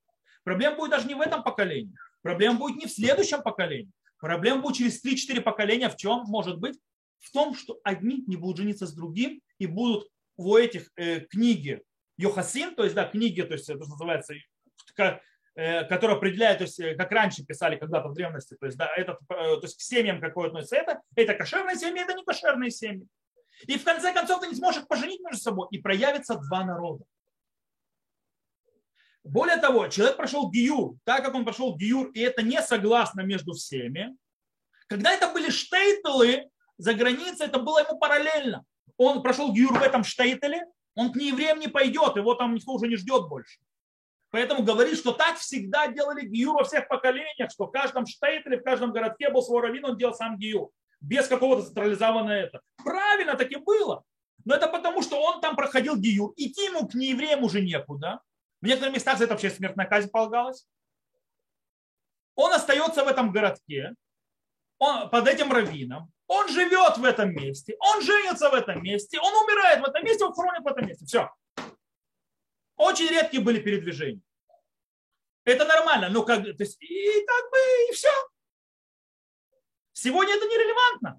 Проблема будет даже не в этом поколении. Проблема будет не в следующем поколении. Проблема будет через 3-4 поколения. В чем может быть? В том, что одни не будут жениться с другим и будут у этих э, книги Йохасин, то есть да, книги, то есть это называется, э, которые определяют, то есть э, как раньше писали когда-то в древности, то есть да, этот, э, то есть к семьям какое относится это, это кошерные семьи, это не кошерные семьи. И в конце концов ты не сможешь поженить между собой, и проявится два народа. Более того, человек прошел гиюр, так как он прошел гиюр, и это не согласно между всеми. Когда это были штейтелы за границей, это было ему параллельно. Он прошел гиюр в этом штейтеле, он к неевреям не пойдет, его там никто уже не ждет больше. Поэтому говорит, что так всегда делали гиюр во всех поколениях, что в каждом штейте или в каждом городке был свой раввин, он делал сам гиюр. Без какого-то централизованного это. Правильно, так и было. Но это потому, что он там проходил гиюр. Идти ему к неевреям уже некуда. В некоторых местах за это вообще смертная казнь полагалась. Он остается в этом городке, он, под этим раввином. Он живет в этом месте, он женится в этом месте, он умирает в этом месте, он хронит в этом месте. Все. Очень редкие были передвижения. Это нормально, ну как, то есть, и как бы, и все. Сегодня это нерелевантно.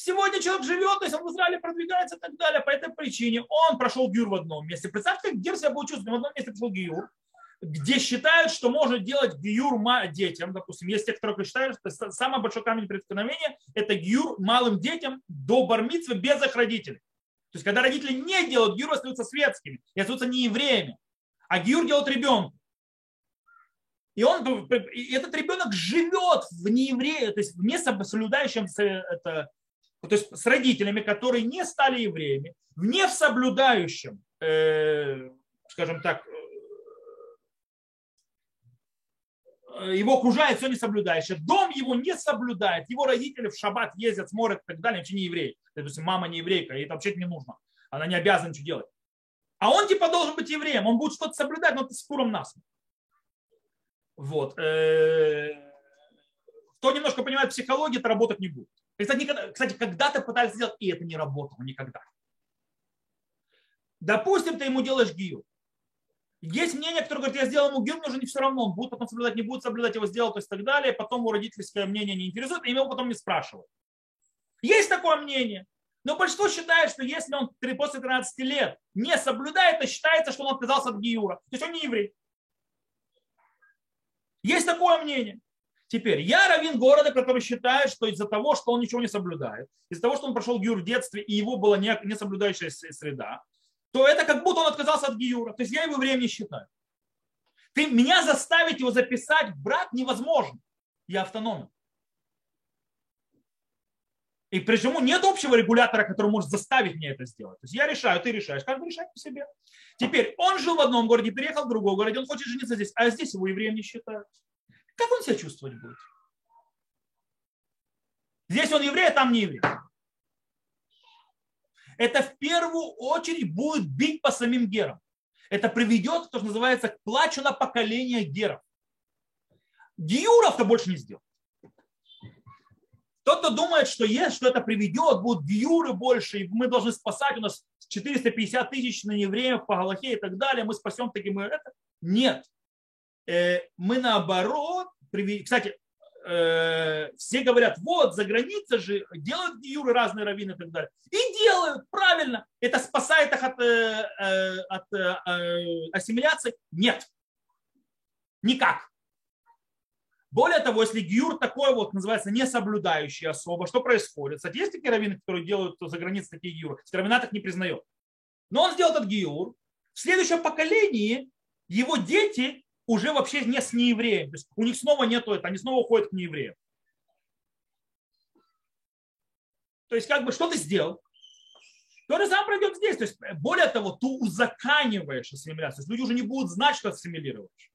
Сегодня человек живет, то есть он в Израиле продвигается и так далее. По этой причине он прошел гюр в одном месте. Представьте, как Гир себя будет чувствовать. В одном месте прошел гюр, где считают, что можно делать гюр детям. Допустим, есть те, которые считают, что самый большой камень преткновения – это гюр малым детям до бармитвы без их родителей. То есть, когда родители не делают гюр, остаются светскими, и остаются не евреями. А гюр делают ребенку. И, он, и этот ребенок живет в неевреи, то есть в несоблюдающем это, то есть с родителями, которые не стали евреями, в не соблюдающем, э, скажем так, э, его окружает все не соблюдающее, дом его не соблюдает, его родители в шаббат ездят, смотрят и так далее, вообще не еврей. То есть мама не еврейка, ей это вообще не нужно. Она не обязана ничего делать. А он типа должен быть евреем, он будет что-то соблюдать, но это с куром насмех. Вот. Э, кто немножко понимает психологию, это работать не будет. Кстати, никогда, кстати, когда-то пытались сделать, и это не работало никогда. Допустим, ты ему делаешь гию. Есть мнение, которое говорит, я сделал ему гию, мне уже не все равно, он будет потом соблюдать, не будет соблюдать, его сделал, то есть так далее. Потом его родительское мнение не интересует, и его потом не спрашивают. Есть такое мнение. Но большинство считает, что если он после 13 лет не соблюдает, то считается, что он отказался от гиюра. То есть он не еврей. Есть такое мнение. Теперь, я раввин города, который считает, что из-за того, что он ничего не соблюдает, из-за того, что он прошел гиюр в детстве, и его была не, соблюдающая среда, то это как будто он отказался от гиюра. То есть я его время не считаю. Ты, меня заставить его записать в брак невозможно. Я автономен. И почему нет общего регулятора, который может заставить мне это сделать. То есть я решаю, ты решаешь, каждый решает по себе. Теперь он жил в одном городе, переехал в другой город, он хочет жениться здесь, а здесь его евреем не считают. Как он себя чувствовать будет? Здесь он еврей, а там не еврей. Это в первую очередь будет бить по самим герам. Это приведет, то, что называется, к плачу на поколение геров. Гиюров-то больше не сделал. Кто-то думает, что есть, что это приведет, будут гиюры больше, и мы должны спасать, у нас 450 тысяч на евреев по Галахе и так далее, мы спасем таким это. Нет. Э, мы наоборот, кстати, э, все говорят, вот, за границей же делают гиюры разные раввины и так далее. И делают, правильно. Это спасает их от, э, от ассимиляции? Нет. Никак. Более того, если гиюр такой вот называется несоблюдающий особо, что происходит? Кстати, есть такие раввины, которые делают за границей такие гиюры. Раввинат их не признает. Но он сделал этот гиюр. В следующем поколении его дети уже вообще не с неевреем. То есть у них снова нету это, они снова уходят к неевреям. То есть как бы что ты сделал? То же самое пройдет здесь. То есть более того, ты узаканиваешь ассимиляцию. То есть люди уже не будут знать, что ассимилируешь.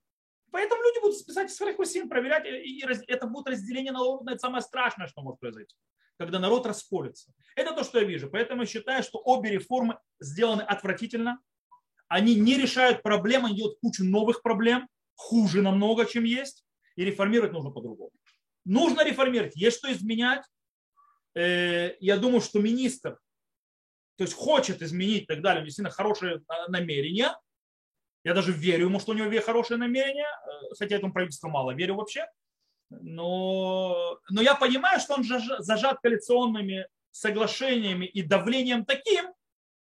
Поэтому люди будут писать своих усин, проверять, и это будет разделение народа, это самое страшное, что может произойти, когда народ расколется. Это то, что я вижу. Поэтому я считаю, что обе реформы сделаны отвратительно. Они не решают проблем, они делают кучу новых проблем, хуже намного, чем есть, и реформировать нужно по-другому. Нужно реформировать, есть что изменять. Э, я думаю, что министр, то есть хочет изменить и так далее, действительно хорошее намерение, я даже верю ему, что у него хорошее намерение, э, хотя этому правительству мало верю вообще. Но, но я понимаю, что он зажат коалиционными соглашениями и давлением таким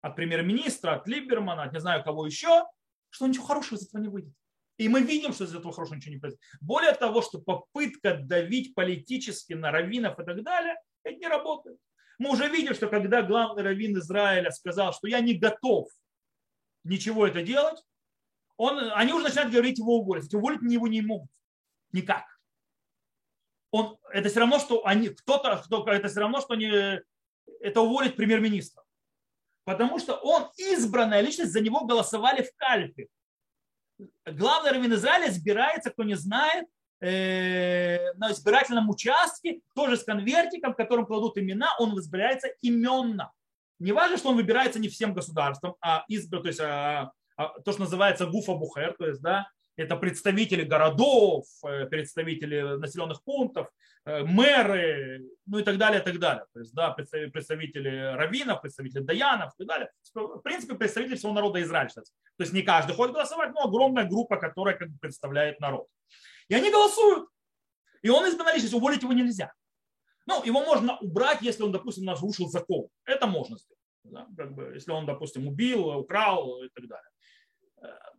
от премьер-министра, от Либермана, от не знаю кого еще, что ничего хорошего из этого не выйдет. И мы видим, что из этого хорошего ничего не произойдет. Более того, что попытка давить политически на раввинов и так далее, это не работает. Мы уже видим, что когда главный раввин Израиля сказал, что я не готов ничего это делать, он, они уже начинают говорить его уволить. Уволить его не могут. Никак. Он, это все равно, что они, кто-то, кто, это все равно, что они, это уволит премьер-министра. Потому что он избранная личность, за него голосовали в Кальпе. Главный раввин Израиля избирается, кто не знает, э, на избирательном участке, тоже с конвертиком, в котором кладут имена, он избирается именно. Не важно, что он выбирается не всем государством, а избран, то есть а, а, то, что называется гуфа бухер, то есть да, это представители городов, э, представители населенных пунктов, мэры, ну и так далее, и так далее. То есть, да, представители раввинов, представители даянов и так далее. В принципе, представители всего народа Израиля. То есть не каждый ходит голосовать, но огромная группа, которая как бы представляет народ. И они голосуют. И он из личность, уволить его нельзя. Ну, его можно убрать, если он, допустим, нарушил закон. Это можно сделать. Да? Как бы, если он, допустим, убил, украл и так далее.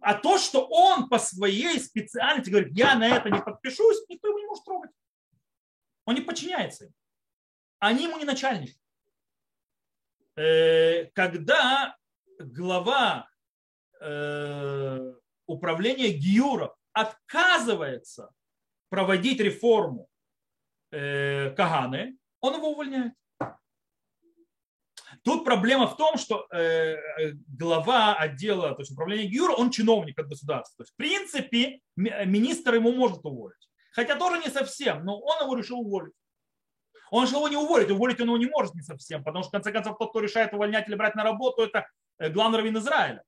А то, что он по своей специальности говорит, я на это не подпишусь, никто его не может трогать. Он не подчиняется им. Они ему не начальник. Э, когда глава э, управления Гиюра отказывается проводить реформу э, Каганы, он его увольняет. Тут проблема в том, что э, глава отдела, то есть управления ГИЮР, он чиновник от государства. То есть, в принципе, министр ему может уволить. Хотя тоже не совсем, но он его решил уволить. Он решил его не уволить, уволить он его не может не совсем, потому что, в конце концов, тот, кто решает увольнять или брать на работу, это э, главный раввин Израиля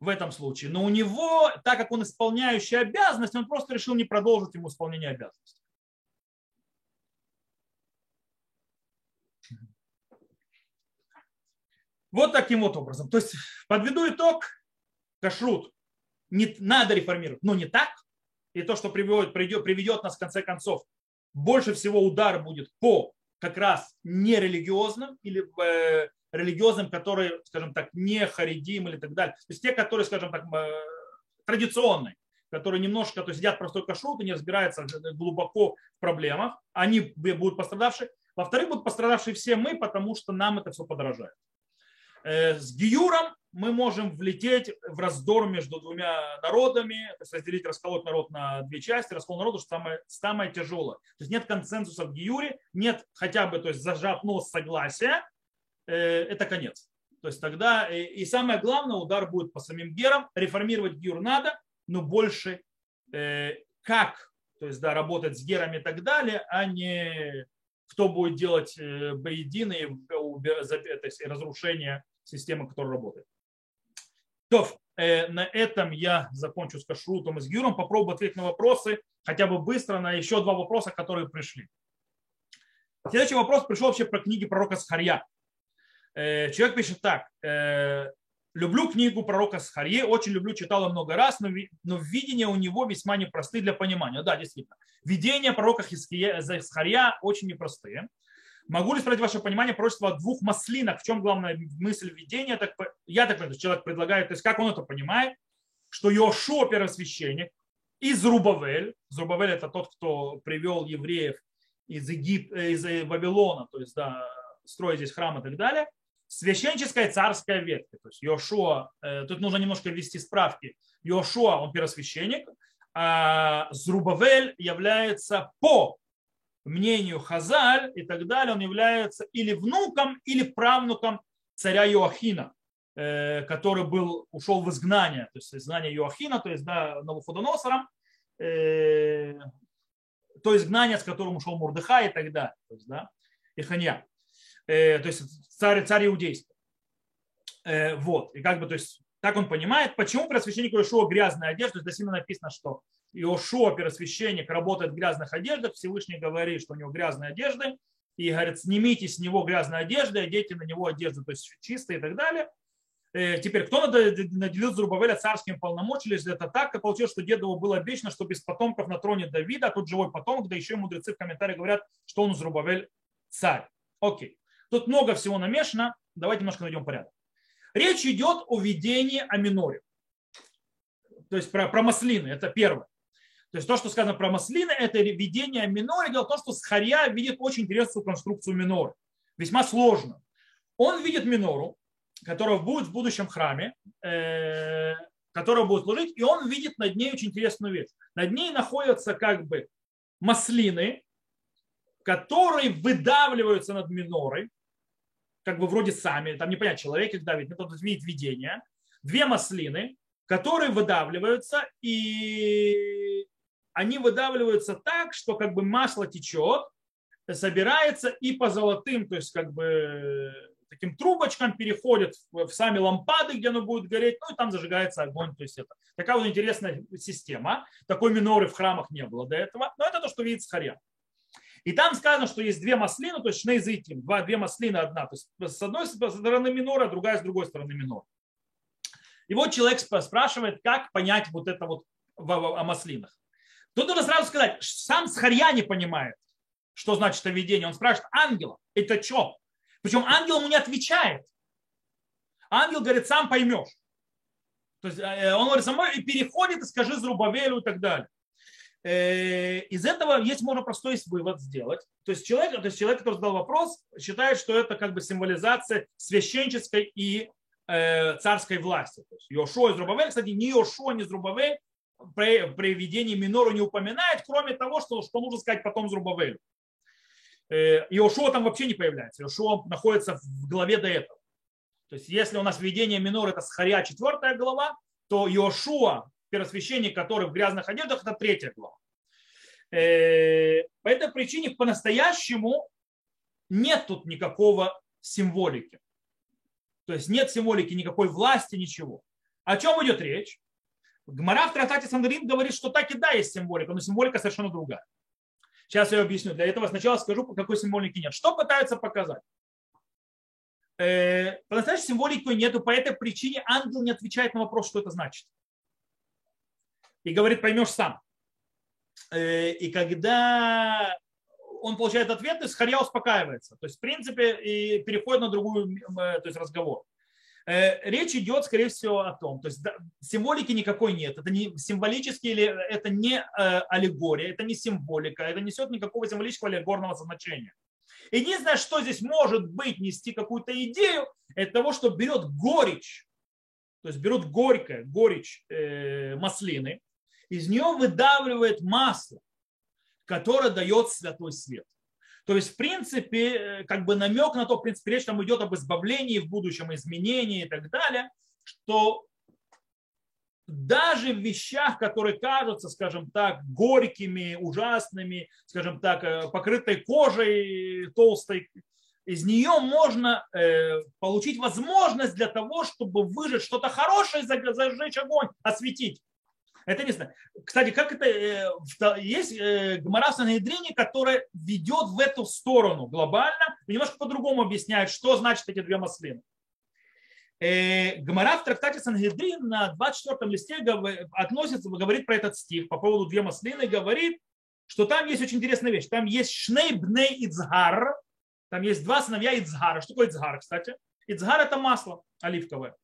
в этом случае. Но у него, так как он исполняющий обязанности, он просто решил не продолжить ему исполнение обязанностей. Вот таким вот образом. То есть подведу итог, кашрут не, надо реформировать, но не так. И то, что приведет, приведет, приведет нас в конце концов, больше всего удар будет по как раз нерелигиозным или э, религиозным, которые, скажем так, не харидим или так далее. То есть те, которые, скажем так, э, традиционные, которые немножко то есть, едят простой кашрут и не разбираются глубоко в проблемах, они будут пострадавшие. Во-вторых, будут пострадавшие все мы, потому что нам это все подорожает. Э, с Гиюром мы можем влететь в раздор между двумя народами, то есть разделить, расколоть народ на две части, раскол народу, что самое, самое тяжелое. То есть нет консенсуса в Гиюре, нет хотя бы, то есть зажав нос согласия, э, это конец. То есть тогда, и, и самое главное, удар будет по самим герам. Реформировать гиюр надо, но больше э, как, то есть да, работать с герами и так далее, а не кто будет делать э, боедины и разрушение системы, которая работает. То, э, на этом я закончу с кашрутом и с гюром. Попробую ответить на вопросы, хотя бы быстро, на еще два вопроса, которые пришли. Следующий вопрос пришел вообще про книги пророка Схарья. Э, человек пишет так. Э, люблю книгу пророка Схарье, очень люблю, читала много раз, но, но видения у него весьма непростые для понимания. Да, действительно. Видения пророка Схарья очень непростые. Могу ли спросить ваше понимание пророчества о двух маслинах? В чем главная мысль введения? Так, я так понимаю, человек предлагает, то есть как он это понимает, что Йошуа первосвященник и Зрубавель, Зрубавель это тот, кто привел евреев из, Егип... Э, из э, Вавилона, то есть да, строить здесь храм и так далее, священническая царская ветка. То есть Йошуа, э, тут нужно немножко ввести справки. Йошуа, он первосвященник, а Зрубавель является по мнению Хазаль и так далее, он является или внуком, или правнуком царя Иоахина, э, который был, ушел в изгнание, то есть изгнание Иоахина, то есть да, Навуходоносором, э, то изгнание, с которым ушел Мурдыха и так далее, то есть, да, Иханья, э, то есть царь, царь иудейский. Вот, и как бы, то есть, так он понимает, почему при священнику Ишуа грязная одежда, то есть дословно написано, что Иошуа, первосвященник, работает в грязных одеждах, Всевышний говорит, что у него грязные одежды, и говорит, снимите с него грязные одежды, оденьте на него одежду, то есть чистые и так далее. Э, теперь, кто наделил Зрубавеля царским полномочием, если это так, то получилось, что дедову было обещано, что без потомков на троне Давида, а тут живой потомок, да еще мудрецы в комментариях говорят, что он Зрубавель царь. Окей. Тут много всего намешано, давайте немножко найдем порядок. Речь идет о видении о миноре. То есть про, про маслины, это первое. То есть то, что сказано про маслины, это видение минора. Дело в том, что Схарья видит очень интересную конструкцию минора. Весьма сложно. Он видит минору, которая будет в будущем храме, э, которая будет служить, и он видит над ней очень интересную вещь. Над ней находятся как бы маслины, которые выдавливаются над минорой, как бы вроде сами, там не понятно, человек их давит, но тот видит видение. Две маслины, которые выдавливаются, и они выдавливаются так, что как бы масло течет, собирается и по золотым, то есть как бы таким трубочкам переходит в сами лампады, где оно будет гореть, ну и там зажигается огонь. То есть это такая вот интересная система. Такой миноры в храмах не было до этого, но это то, что видит Схарья. И там сказано, что есть две маслины, то есть шнейзитим, два, две маслины одна. То есть с одной стороны минора, другая с другой стороны минора. И вот человек спрашивает, как понять вот это вот о маслинах. Тут нужно сразу сказать, сам Схарья не понимает, что значит это видение. Он спрашивает ангела, это что? Причем ангел ему не отвечает. Ангел говорит, сам поймешь. То есть э, он говорит, самой и переходит, и скажи Зрубавелю и так далее. Э, из этого есть можно простой вывод сделать. То есть человек, то есть человек, который задал вопрос, считает, что это как бы символизация священческой и э, царской власти. То есть Йошуа и Зрубавель, кстати, ни Йошуа, ни Зрубавель при, при ведении Минору не упоминает, кроме того, что, что нужно сказать потом Зрубавелю. Э, Иошуа там вообще не появляется. Иошуа находится в главе до этого. То есть если у нас введение минор это Схаря четвертая глава, то Иошуа, первосвященник, который в грязных одеждах, это третья глава. Э, по этой причине по-настоящему нет тут никакого символики. То есть нет символики никакой власти, ничего. О чем идет речь? Гмара в трактате Сандрин говорит, что так и да, есть символика, но символика совершенно другая. Сейчас я объясню. Для этого сначала скажу, какой символики нет. Что пытаются показать? Э, по-настоящему символики нету, по этой причине ангел не отвечает на вопрос, что это значит. И говорит, поймешь сам. Э, и когда он получает ответ, то есть Харья успокаивается. То есть, в принципе, и переходит на другую э, то есть, разговор. Э, речь идет, скорее всего, о том, то есть символики никакой нет, это не символический или это не э, аллегория, это не символика, это несет никакого символического аллегорного значения. Единственное, что здесь может быть нести какую-то идею, это того, что берет горечь, то есть берут горькое, горечь э, маслины, из нее выдавливает масло, которое дает святой свет. То есть, в принципе, э, как бы намек на то, в принципе, речь там идет об избавлении в будущем, изменении и так далее, что даже в вещах, которые кажутся, скажем так, горькими, ужасными, скажем так, э, покрытой кожей толстой, из нее можно э, получить возможность для того, чтобы выжать что-то хорошее, зажечь огонь, осветить. Это не знаю. Кстати, как это э, есть э, Гмара Санхедрине, которая ведет в эту сторону глобально, немножко по-другому объясняет, что значит эти две маслины. Э, Гмара в трактате Сангедрин на 24 листе относится, говорит про этот стих по поводу две маслины, говорит, что там есть очень интересная вещь. Там есть шней бней ицгар, там есть два сыновья ицгара. Что такое ицгар, кстати? Ицгар это масло оливковое.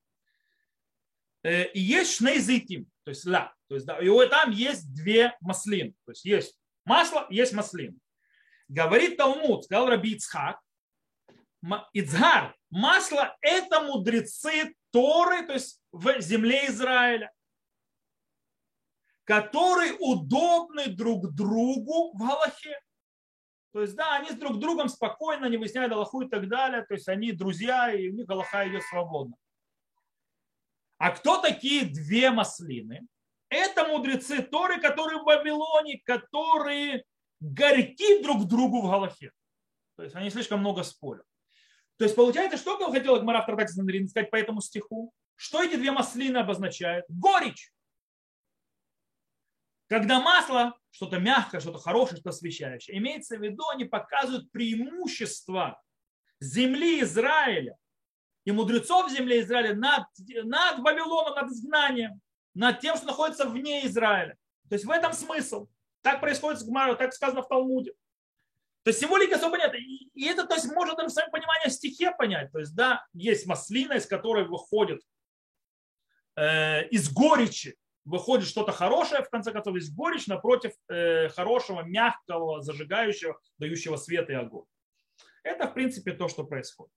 И есть шней зейтим, то есть ла. То есть, да, и там есть две маслины. То есть есть масло, есть маслин. Говорит Талмуд, сказал Раби Ицхак, Ицгар, масло это мудрецы Торы, то есть в земле Израиля, которые удобны друг другу в Галахе. То есть, да, они с друг другом спокойно не выясняют Аллаху и так далее. То есть, они друзья, и у них Аллаха идет свободно. А кто такие две маслины? Это мудрецы Торы, которые в Вавилоне, которые горьки друг другу в Галахе. То есть они слишком много спорят. То есть получается, что хотел Гмара в Тартаке сказать по этому стиху? Что эти две маслины обозначают? Горечь. Когда масло, что-то мягкое, что-то хорошее, что-то освещающее, имеется в виду, они показывают преимущество земли Израиля и мудрецов земли Израиля над, над Вавилоном, над изгнанием над тем, что находится вне Израиля. То есть в этом смысл. Так происходит с Гмарой, так сказано в Талмуде. То есть символики особо нет. И это то есть, можно даже в своем понимании стихе понять. То есть, да, есть маслина, из которой выходит э, из горечи, выходит что-то хорошее, в конце концов, из горечь напротив э, хорошего, мягкого, зажигающего, дающего свет и огонь. Это, в принципе, то, что происходит.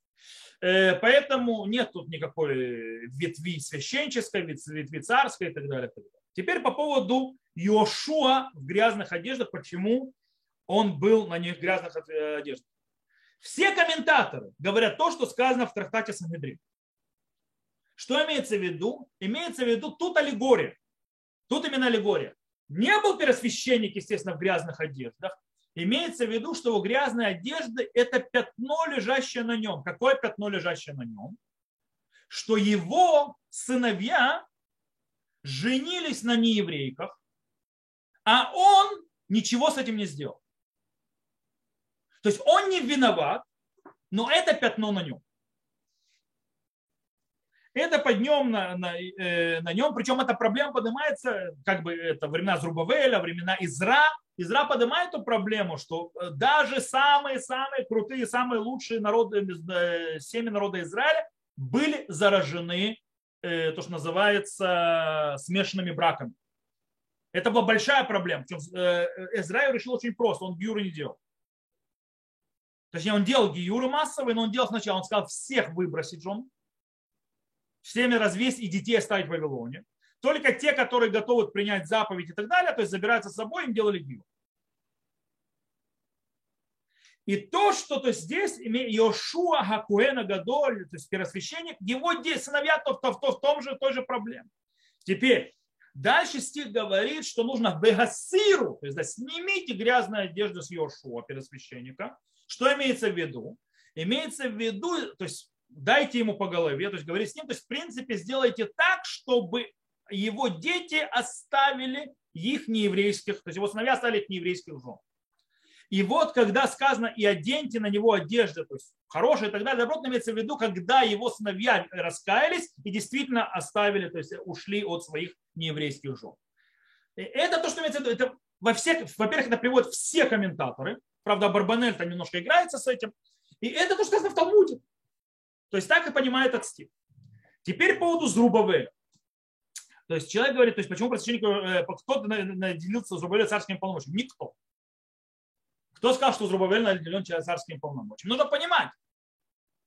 Э, поэтому нет тут никакой ветви священческой, ветви царской и так далее. Теперь по поводу Йошуа в грязных одеждах, почему он был на них грязных э, одеждах. Все комментаторы говорят то, что сказано в трактате Санедрин. Что имеется в виду? Имеется в виду тут аллегория. Тут именно аллегория. Не был первосвященник, естественно, в грязных одеждах. Имеется в виду, что его грязные одежды – это пятно, лежащее на нем. Какое пятно, лежащее на нем? Что его сыновья женились на нееврейках, а он ничего с этим не сделал. То есть он не виноват, но это пятно на нем. Это поднем на, на, э, на нем, причем эта проблема поднимается, как бы это времена Зрубавеля, времена Изра. Изра поднимает эту проблему, что э, даже самые-самые крутые, самые лучшие народы, э, семьи народа Израиля были заражены, э, то, что называется, смешанными браками. Это была большая проблема. Причем э, Израиль решил очень просто, он гиюры не делал. Точнее, он делал гиюры массовые, но он делал сначала, он сказал всех выбросить жен, всеми развесть и детей оставить в Вавилоне. Только те, которые готовы принять заповедь и так далее, то есть забираются с собой, им делали гиюр. И то, что то есть здесь Йошуа Хакуэна Гадоль, то есть первосвященник, его сыновья то, то, то, в том же, той же проблеме. Теперь, дальше стих говорит, что нужно бегасиру, то есть да, снимите грязную одежду с Йошуа, первосвященника. Что имеется в виду? Имеется в виду, то есть дайте ему по голове, то есть говорить с ним, то есть в принципе сделайте так, чтобы его дети оставили их нееврейских, то есть его сыновья оставили их нееврейских жен. И вот когда сказано и оденьте на него одежды, то есть хорошие и так далее, добротно имеется в виду, когда его сыновья раскаялись и действительно оставили, то есть ушли от своих нееврейских жен. Это то, что имеется в виду, это во всех, во-первых, это приводят все комментаторы, правда, Барбанель там немножко играется с этим, и это то, что сказано в Талмуде. То есть так и понимает этот стих. Теперь по поводу Зрубавеля. То есть человек говорит, то есть почему просвященник, э, кто наделился Зрубавеля царским полномочием? Никто. Кто сказал, что Зрубавель наделен царским полномочием? Нужно понимать.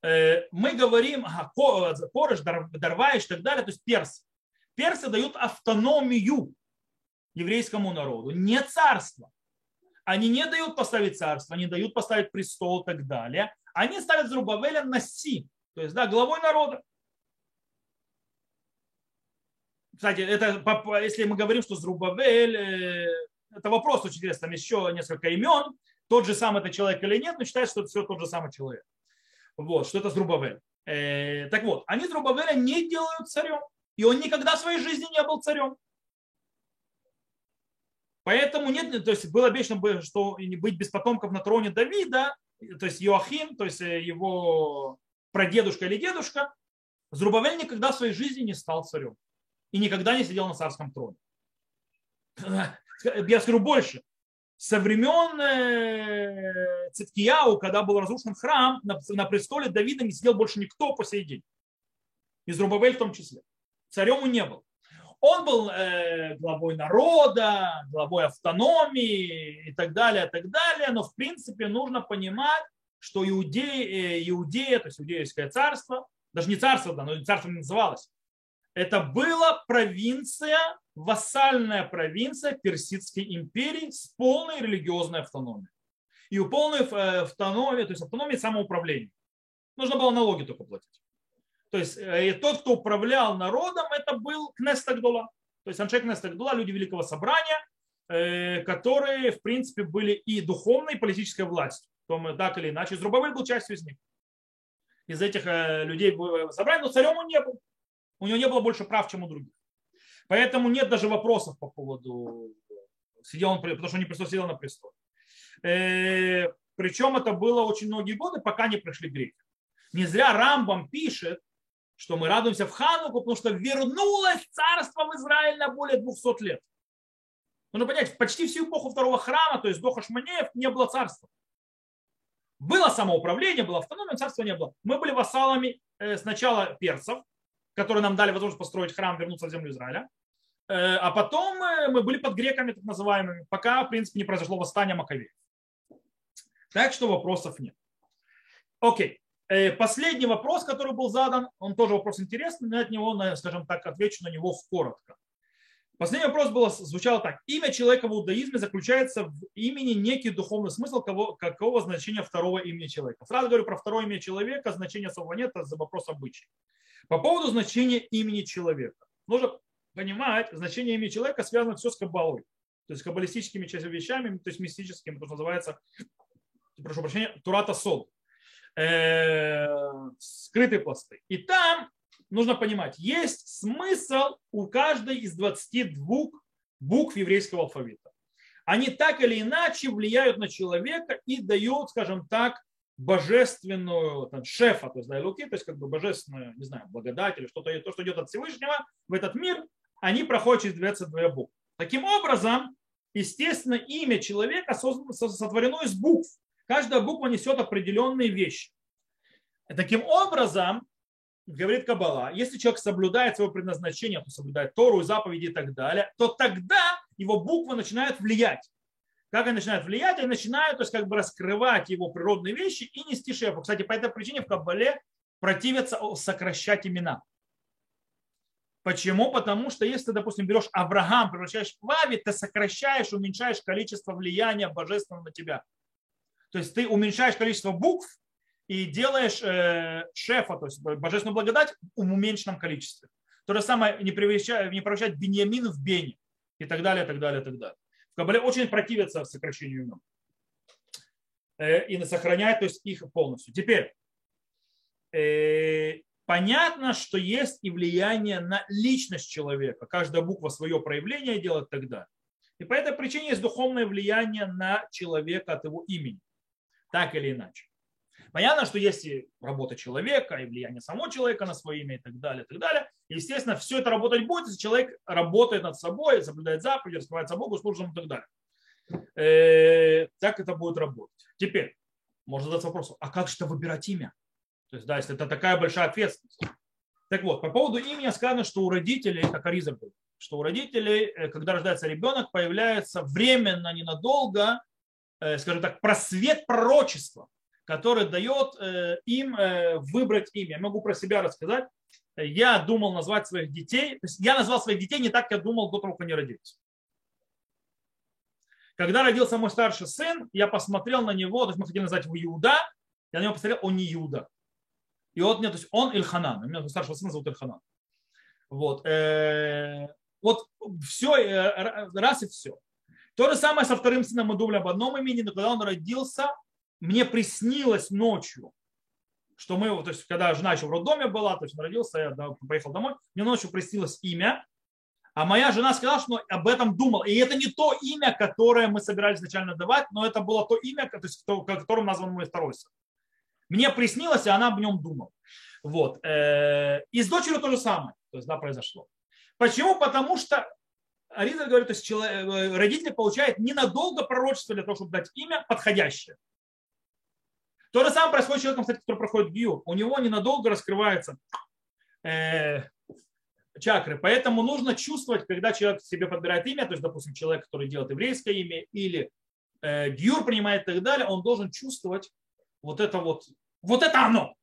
Э, мы говорим, ага, Корыш, Дарваиш и так далее, то есть персы. Персы дают автономию еврейскому народу, не царство. Они не дают поставить царство, они дают поставить престол и так далее. Они ставят Зрубавеля на Си, то есть, да, главой народа. Кстати, это, если мы говорим, что Зрубавель, э, это вопрос очень интересный, там еще несколько имен, тот же самый это человек или нет, но считается, что это все тот же самый человек. Вот, что это Зрубавель. Э, так вот, они Зрубавеля не делают царем, и он никогда в своей жизни не был царем. Поэтому нет, то есть было обещано, что быть без потомков на троне Давида, то есть Иоахим, то есть э, его прадедушка или дедушка, Зрубавель никогда в своей жизни не стал царем и никогда не сидел на царском троне. Я скажу больше. Со времен э, Циткияу, когда был разрушен храм, на престоле Давида не сидел больше никто по сей день. И Зрубавель в том числе. Царем он не был. Он был э, главой народа, главой автономии и так далее, и так далее. Но в принципе нужно понимать, что Иудея, э, Иудея, то есть Иудейское царство, даже не царство, да, но царство не называлось, это была провинция, вассальная провинция Персидской империи с полной религиозной автономией. И у полной э, автономии, то есть автономии самоуправления. Нужно было налоги только платить. То есть э, и тот, кто управлял народом, это был Кнест Агдула. То есть Аншек Кнест Агдула, люди Великого Собрания, которые, в принципе, были и духовной, и политической властью то мы так или иначе. Зрубавель был частью из них. Из этих э, людей собрали, но царем он не был. У него не было больше прав, чем у других. Поэтому нет даже вопросов по поводу, сидел он, потому что он не просто сидел на престоле. Э, Причем это было очень многие годы, пока не пришли греки. Не зря Рамбам пишет, что мы радуемся в Хануку, потому что вернулось царство в Израиль на более 200 лет. Нужно понять, почти всю эпоху второго храма, то есть до Хашманеев, не было царства. Было самоуправление, было автономия, царства не было. Мы были вассалами э, сначала перцев, которые нам дали возможность построить храм, вернуться в землю Израиля. Э, а потом э, мы были под греками, так называемыми, пока, в принципе, не произошло восстание Маковеев. Так что вопросов нет. Окей. Последний вопрос, который был задан, он тоже вопрос интересный, но от него, скажем так, отвечу на него коротко. Последний вопрос был, звучал так. Имя человека в иудаизме заключается в имени некий духовный смысл кого, какого значения второго имени человека. Сразу говорю про второе имя человека, значения особого нет, это за вопрос обычай. По поводу значения имени человека. Нужно понимать, значение имени человека связано все с кабалой. То есть каббалистическими вещами, то есть мистическими, то, что называется, прошу прощения, Турата Сол. Э, скрытые пласты. И там нужно понимать, есть смысл у каждой из 22 букв еврейского алфавита. Они так или иначе влияют на человека и дают, скажем так, божественную там, шефа, то есть да, луки, то есть как бы божественную, не знаю, благодать или что-то, то, что идет от Всевышнего в этот мир, они проходят через 22 буквы. Таким образом, естественно, имя человека сотворено из букв. Каждая буква несет определенные вещи. Таким образом, говорит Кабала, если человек соблюдает свое предназначение, то соблюдает Тору, заповеди и так далее, то тогда его буквы начинают влиять. Как они начинают влиять? Они начинают то есть, как бы раскрывать его природные вещи и нести шефу. Кстати, по этой причине в Кабале противятся сокращать имена. Почему? Потому что если ты, допустим, берешь Авраам, превращаешь в Ави, ты сокращаешь, уменьшаешь количество влияния божественного на тебя. То есть ты уменьшаешь количество букв, и делаешь э, шефа, то есть божественную благодать в уменьшенном количестве. То же самое не превращать, не превращать Беньямин в Бени и так далее, и так далее, и так далее. В Кабале очень противятся сокращению имен э, и сохраняют то есть, их полностью. Теперь, э, понятно, что есть и влияние на личность человека. Каждая буква свое проявление делает далее. И по этой причине есть духовное влияние на человека от его имени. Так или иначе. Понятно, что есть и работа человека, и влияние самого человека на свое имя и так далее, и так далее. Естественно, все это работать будет, если человек работает над собой, соблюдает заповеди, раскрывается Богу, служит и так далее. Э, так это будет работать. Теперь, можно задаться вопросом, а как же выбирать имя? То есть, да, если это такая большая ответственность. Так вот, по поводу имени сказано, что у родителей, как Ариза был, что у родителей, э, когда рождается ребенок, появляется временно, ненадолго, э, скажем так, просвет пророчества который дает э, им э, выбрать имя. Я могу про себя рассказать. Я думал назвать своих детей, то есть я назвал своих детей не так, как я думал до того, как они родились. Когда родился мой старший сын, я посмотрел на него, то есть мы хотели назвать его Иуда, я на него посмотрел, он не Иуда. И вот мне, то есть он Ильханан, у меня старшего сына зовут Ильханан. Вот, э, вот все, раз и все. То же самое со вторым сыном мы думали об одном имени, но когда он родился, мне приснилось ночью, что мы, то есть, когда жена еще в роддоме была, то есть, родился, я поехал домой, мне ночью приснилось имя, а моя жена сказала, что об этом думал. И это не то имя, которое мы собирались изначально давать, но это было то имя, то есть, которым назван мой второй сын. Мне приснилось, и она об нем думала. Вот. Э, и с дочерью то же самое. То есть, да, произошло. Почему? Потому что Ариза говорит, то есть э, родители получают ненадолго пророчество для того, чтобы дать имя подходящее. То же самое происходит с человеком, кстати, который проходит гиюр. У него ненадолго раскрывается э, чакры. Поэтому нужно чувствовать, когда человек себе подбирает имя, то есть, допустим, человек, который делает еврейское имя или э, гиюр принимает и так далее, он должен чувствовать вот это вот, вот это оно.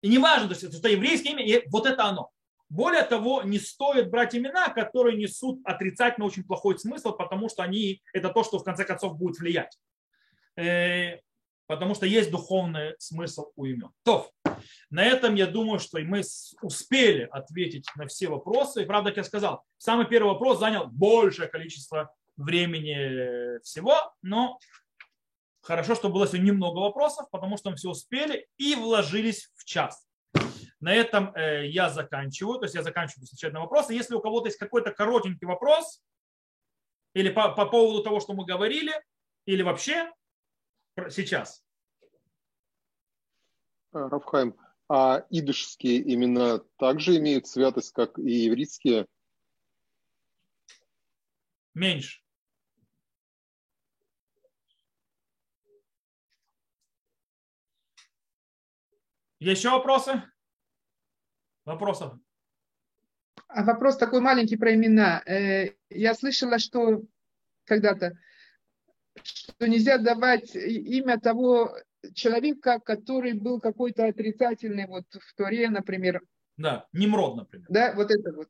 И не важно, то есть это еврейское имя, и вот это оно. Более того, не стоит брать имена, которые несут отрицательно очень плохой смысл, потому что они, это то, что в конце концов будет влиять. Э, потому что есть духовный смысл у имен. То, на этом я думаю, что мы успели ответить на все вопросы. И правда, как я сказал, самый первый вопрос занял большее количество времени всего, но хорошо, что было сегодня немного вопросов, потому что мы все успели и вложились в час. На этом э, я заканчиваю, то есть я заканчиваю отвечать на вопросы. Если у кого-то есть какой-то коротенький вопрос или по, по поводу того, что мы говорили, или вообще, сейчас. А, Рафхайм, а идышские имена также имеют святость, как и еврейские? Меньше. Еще вопросы? Вопросов? А вопрос такой маленький про имена. Э, я слышала, что когда-то что нельзя давать имя того человека, который был какой-то отрицательный вот в Торе, например. Да, Немрод, например. Да, вот это вот.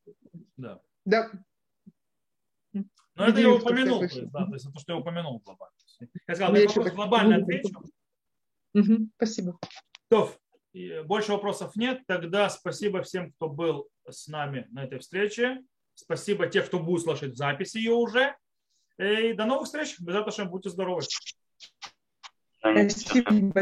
Да. Да. Но это я упомянул, то есть, да, то есть то, что я упомянул глобально. Я сказал, я вопрос глобально отвечу. Угу, спасибо. То, больше вопросов нет. Тогда спасибо всем, кто был с нами на этой встрече. Спасибо тех, кто будет слушать записи ее уже. И до новых встреч. Этого будьте здоровы. Спасибо.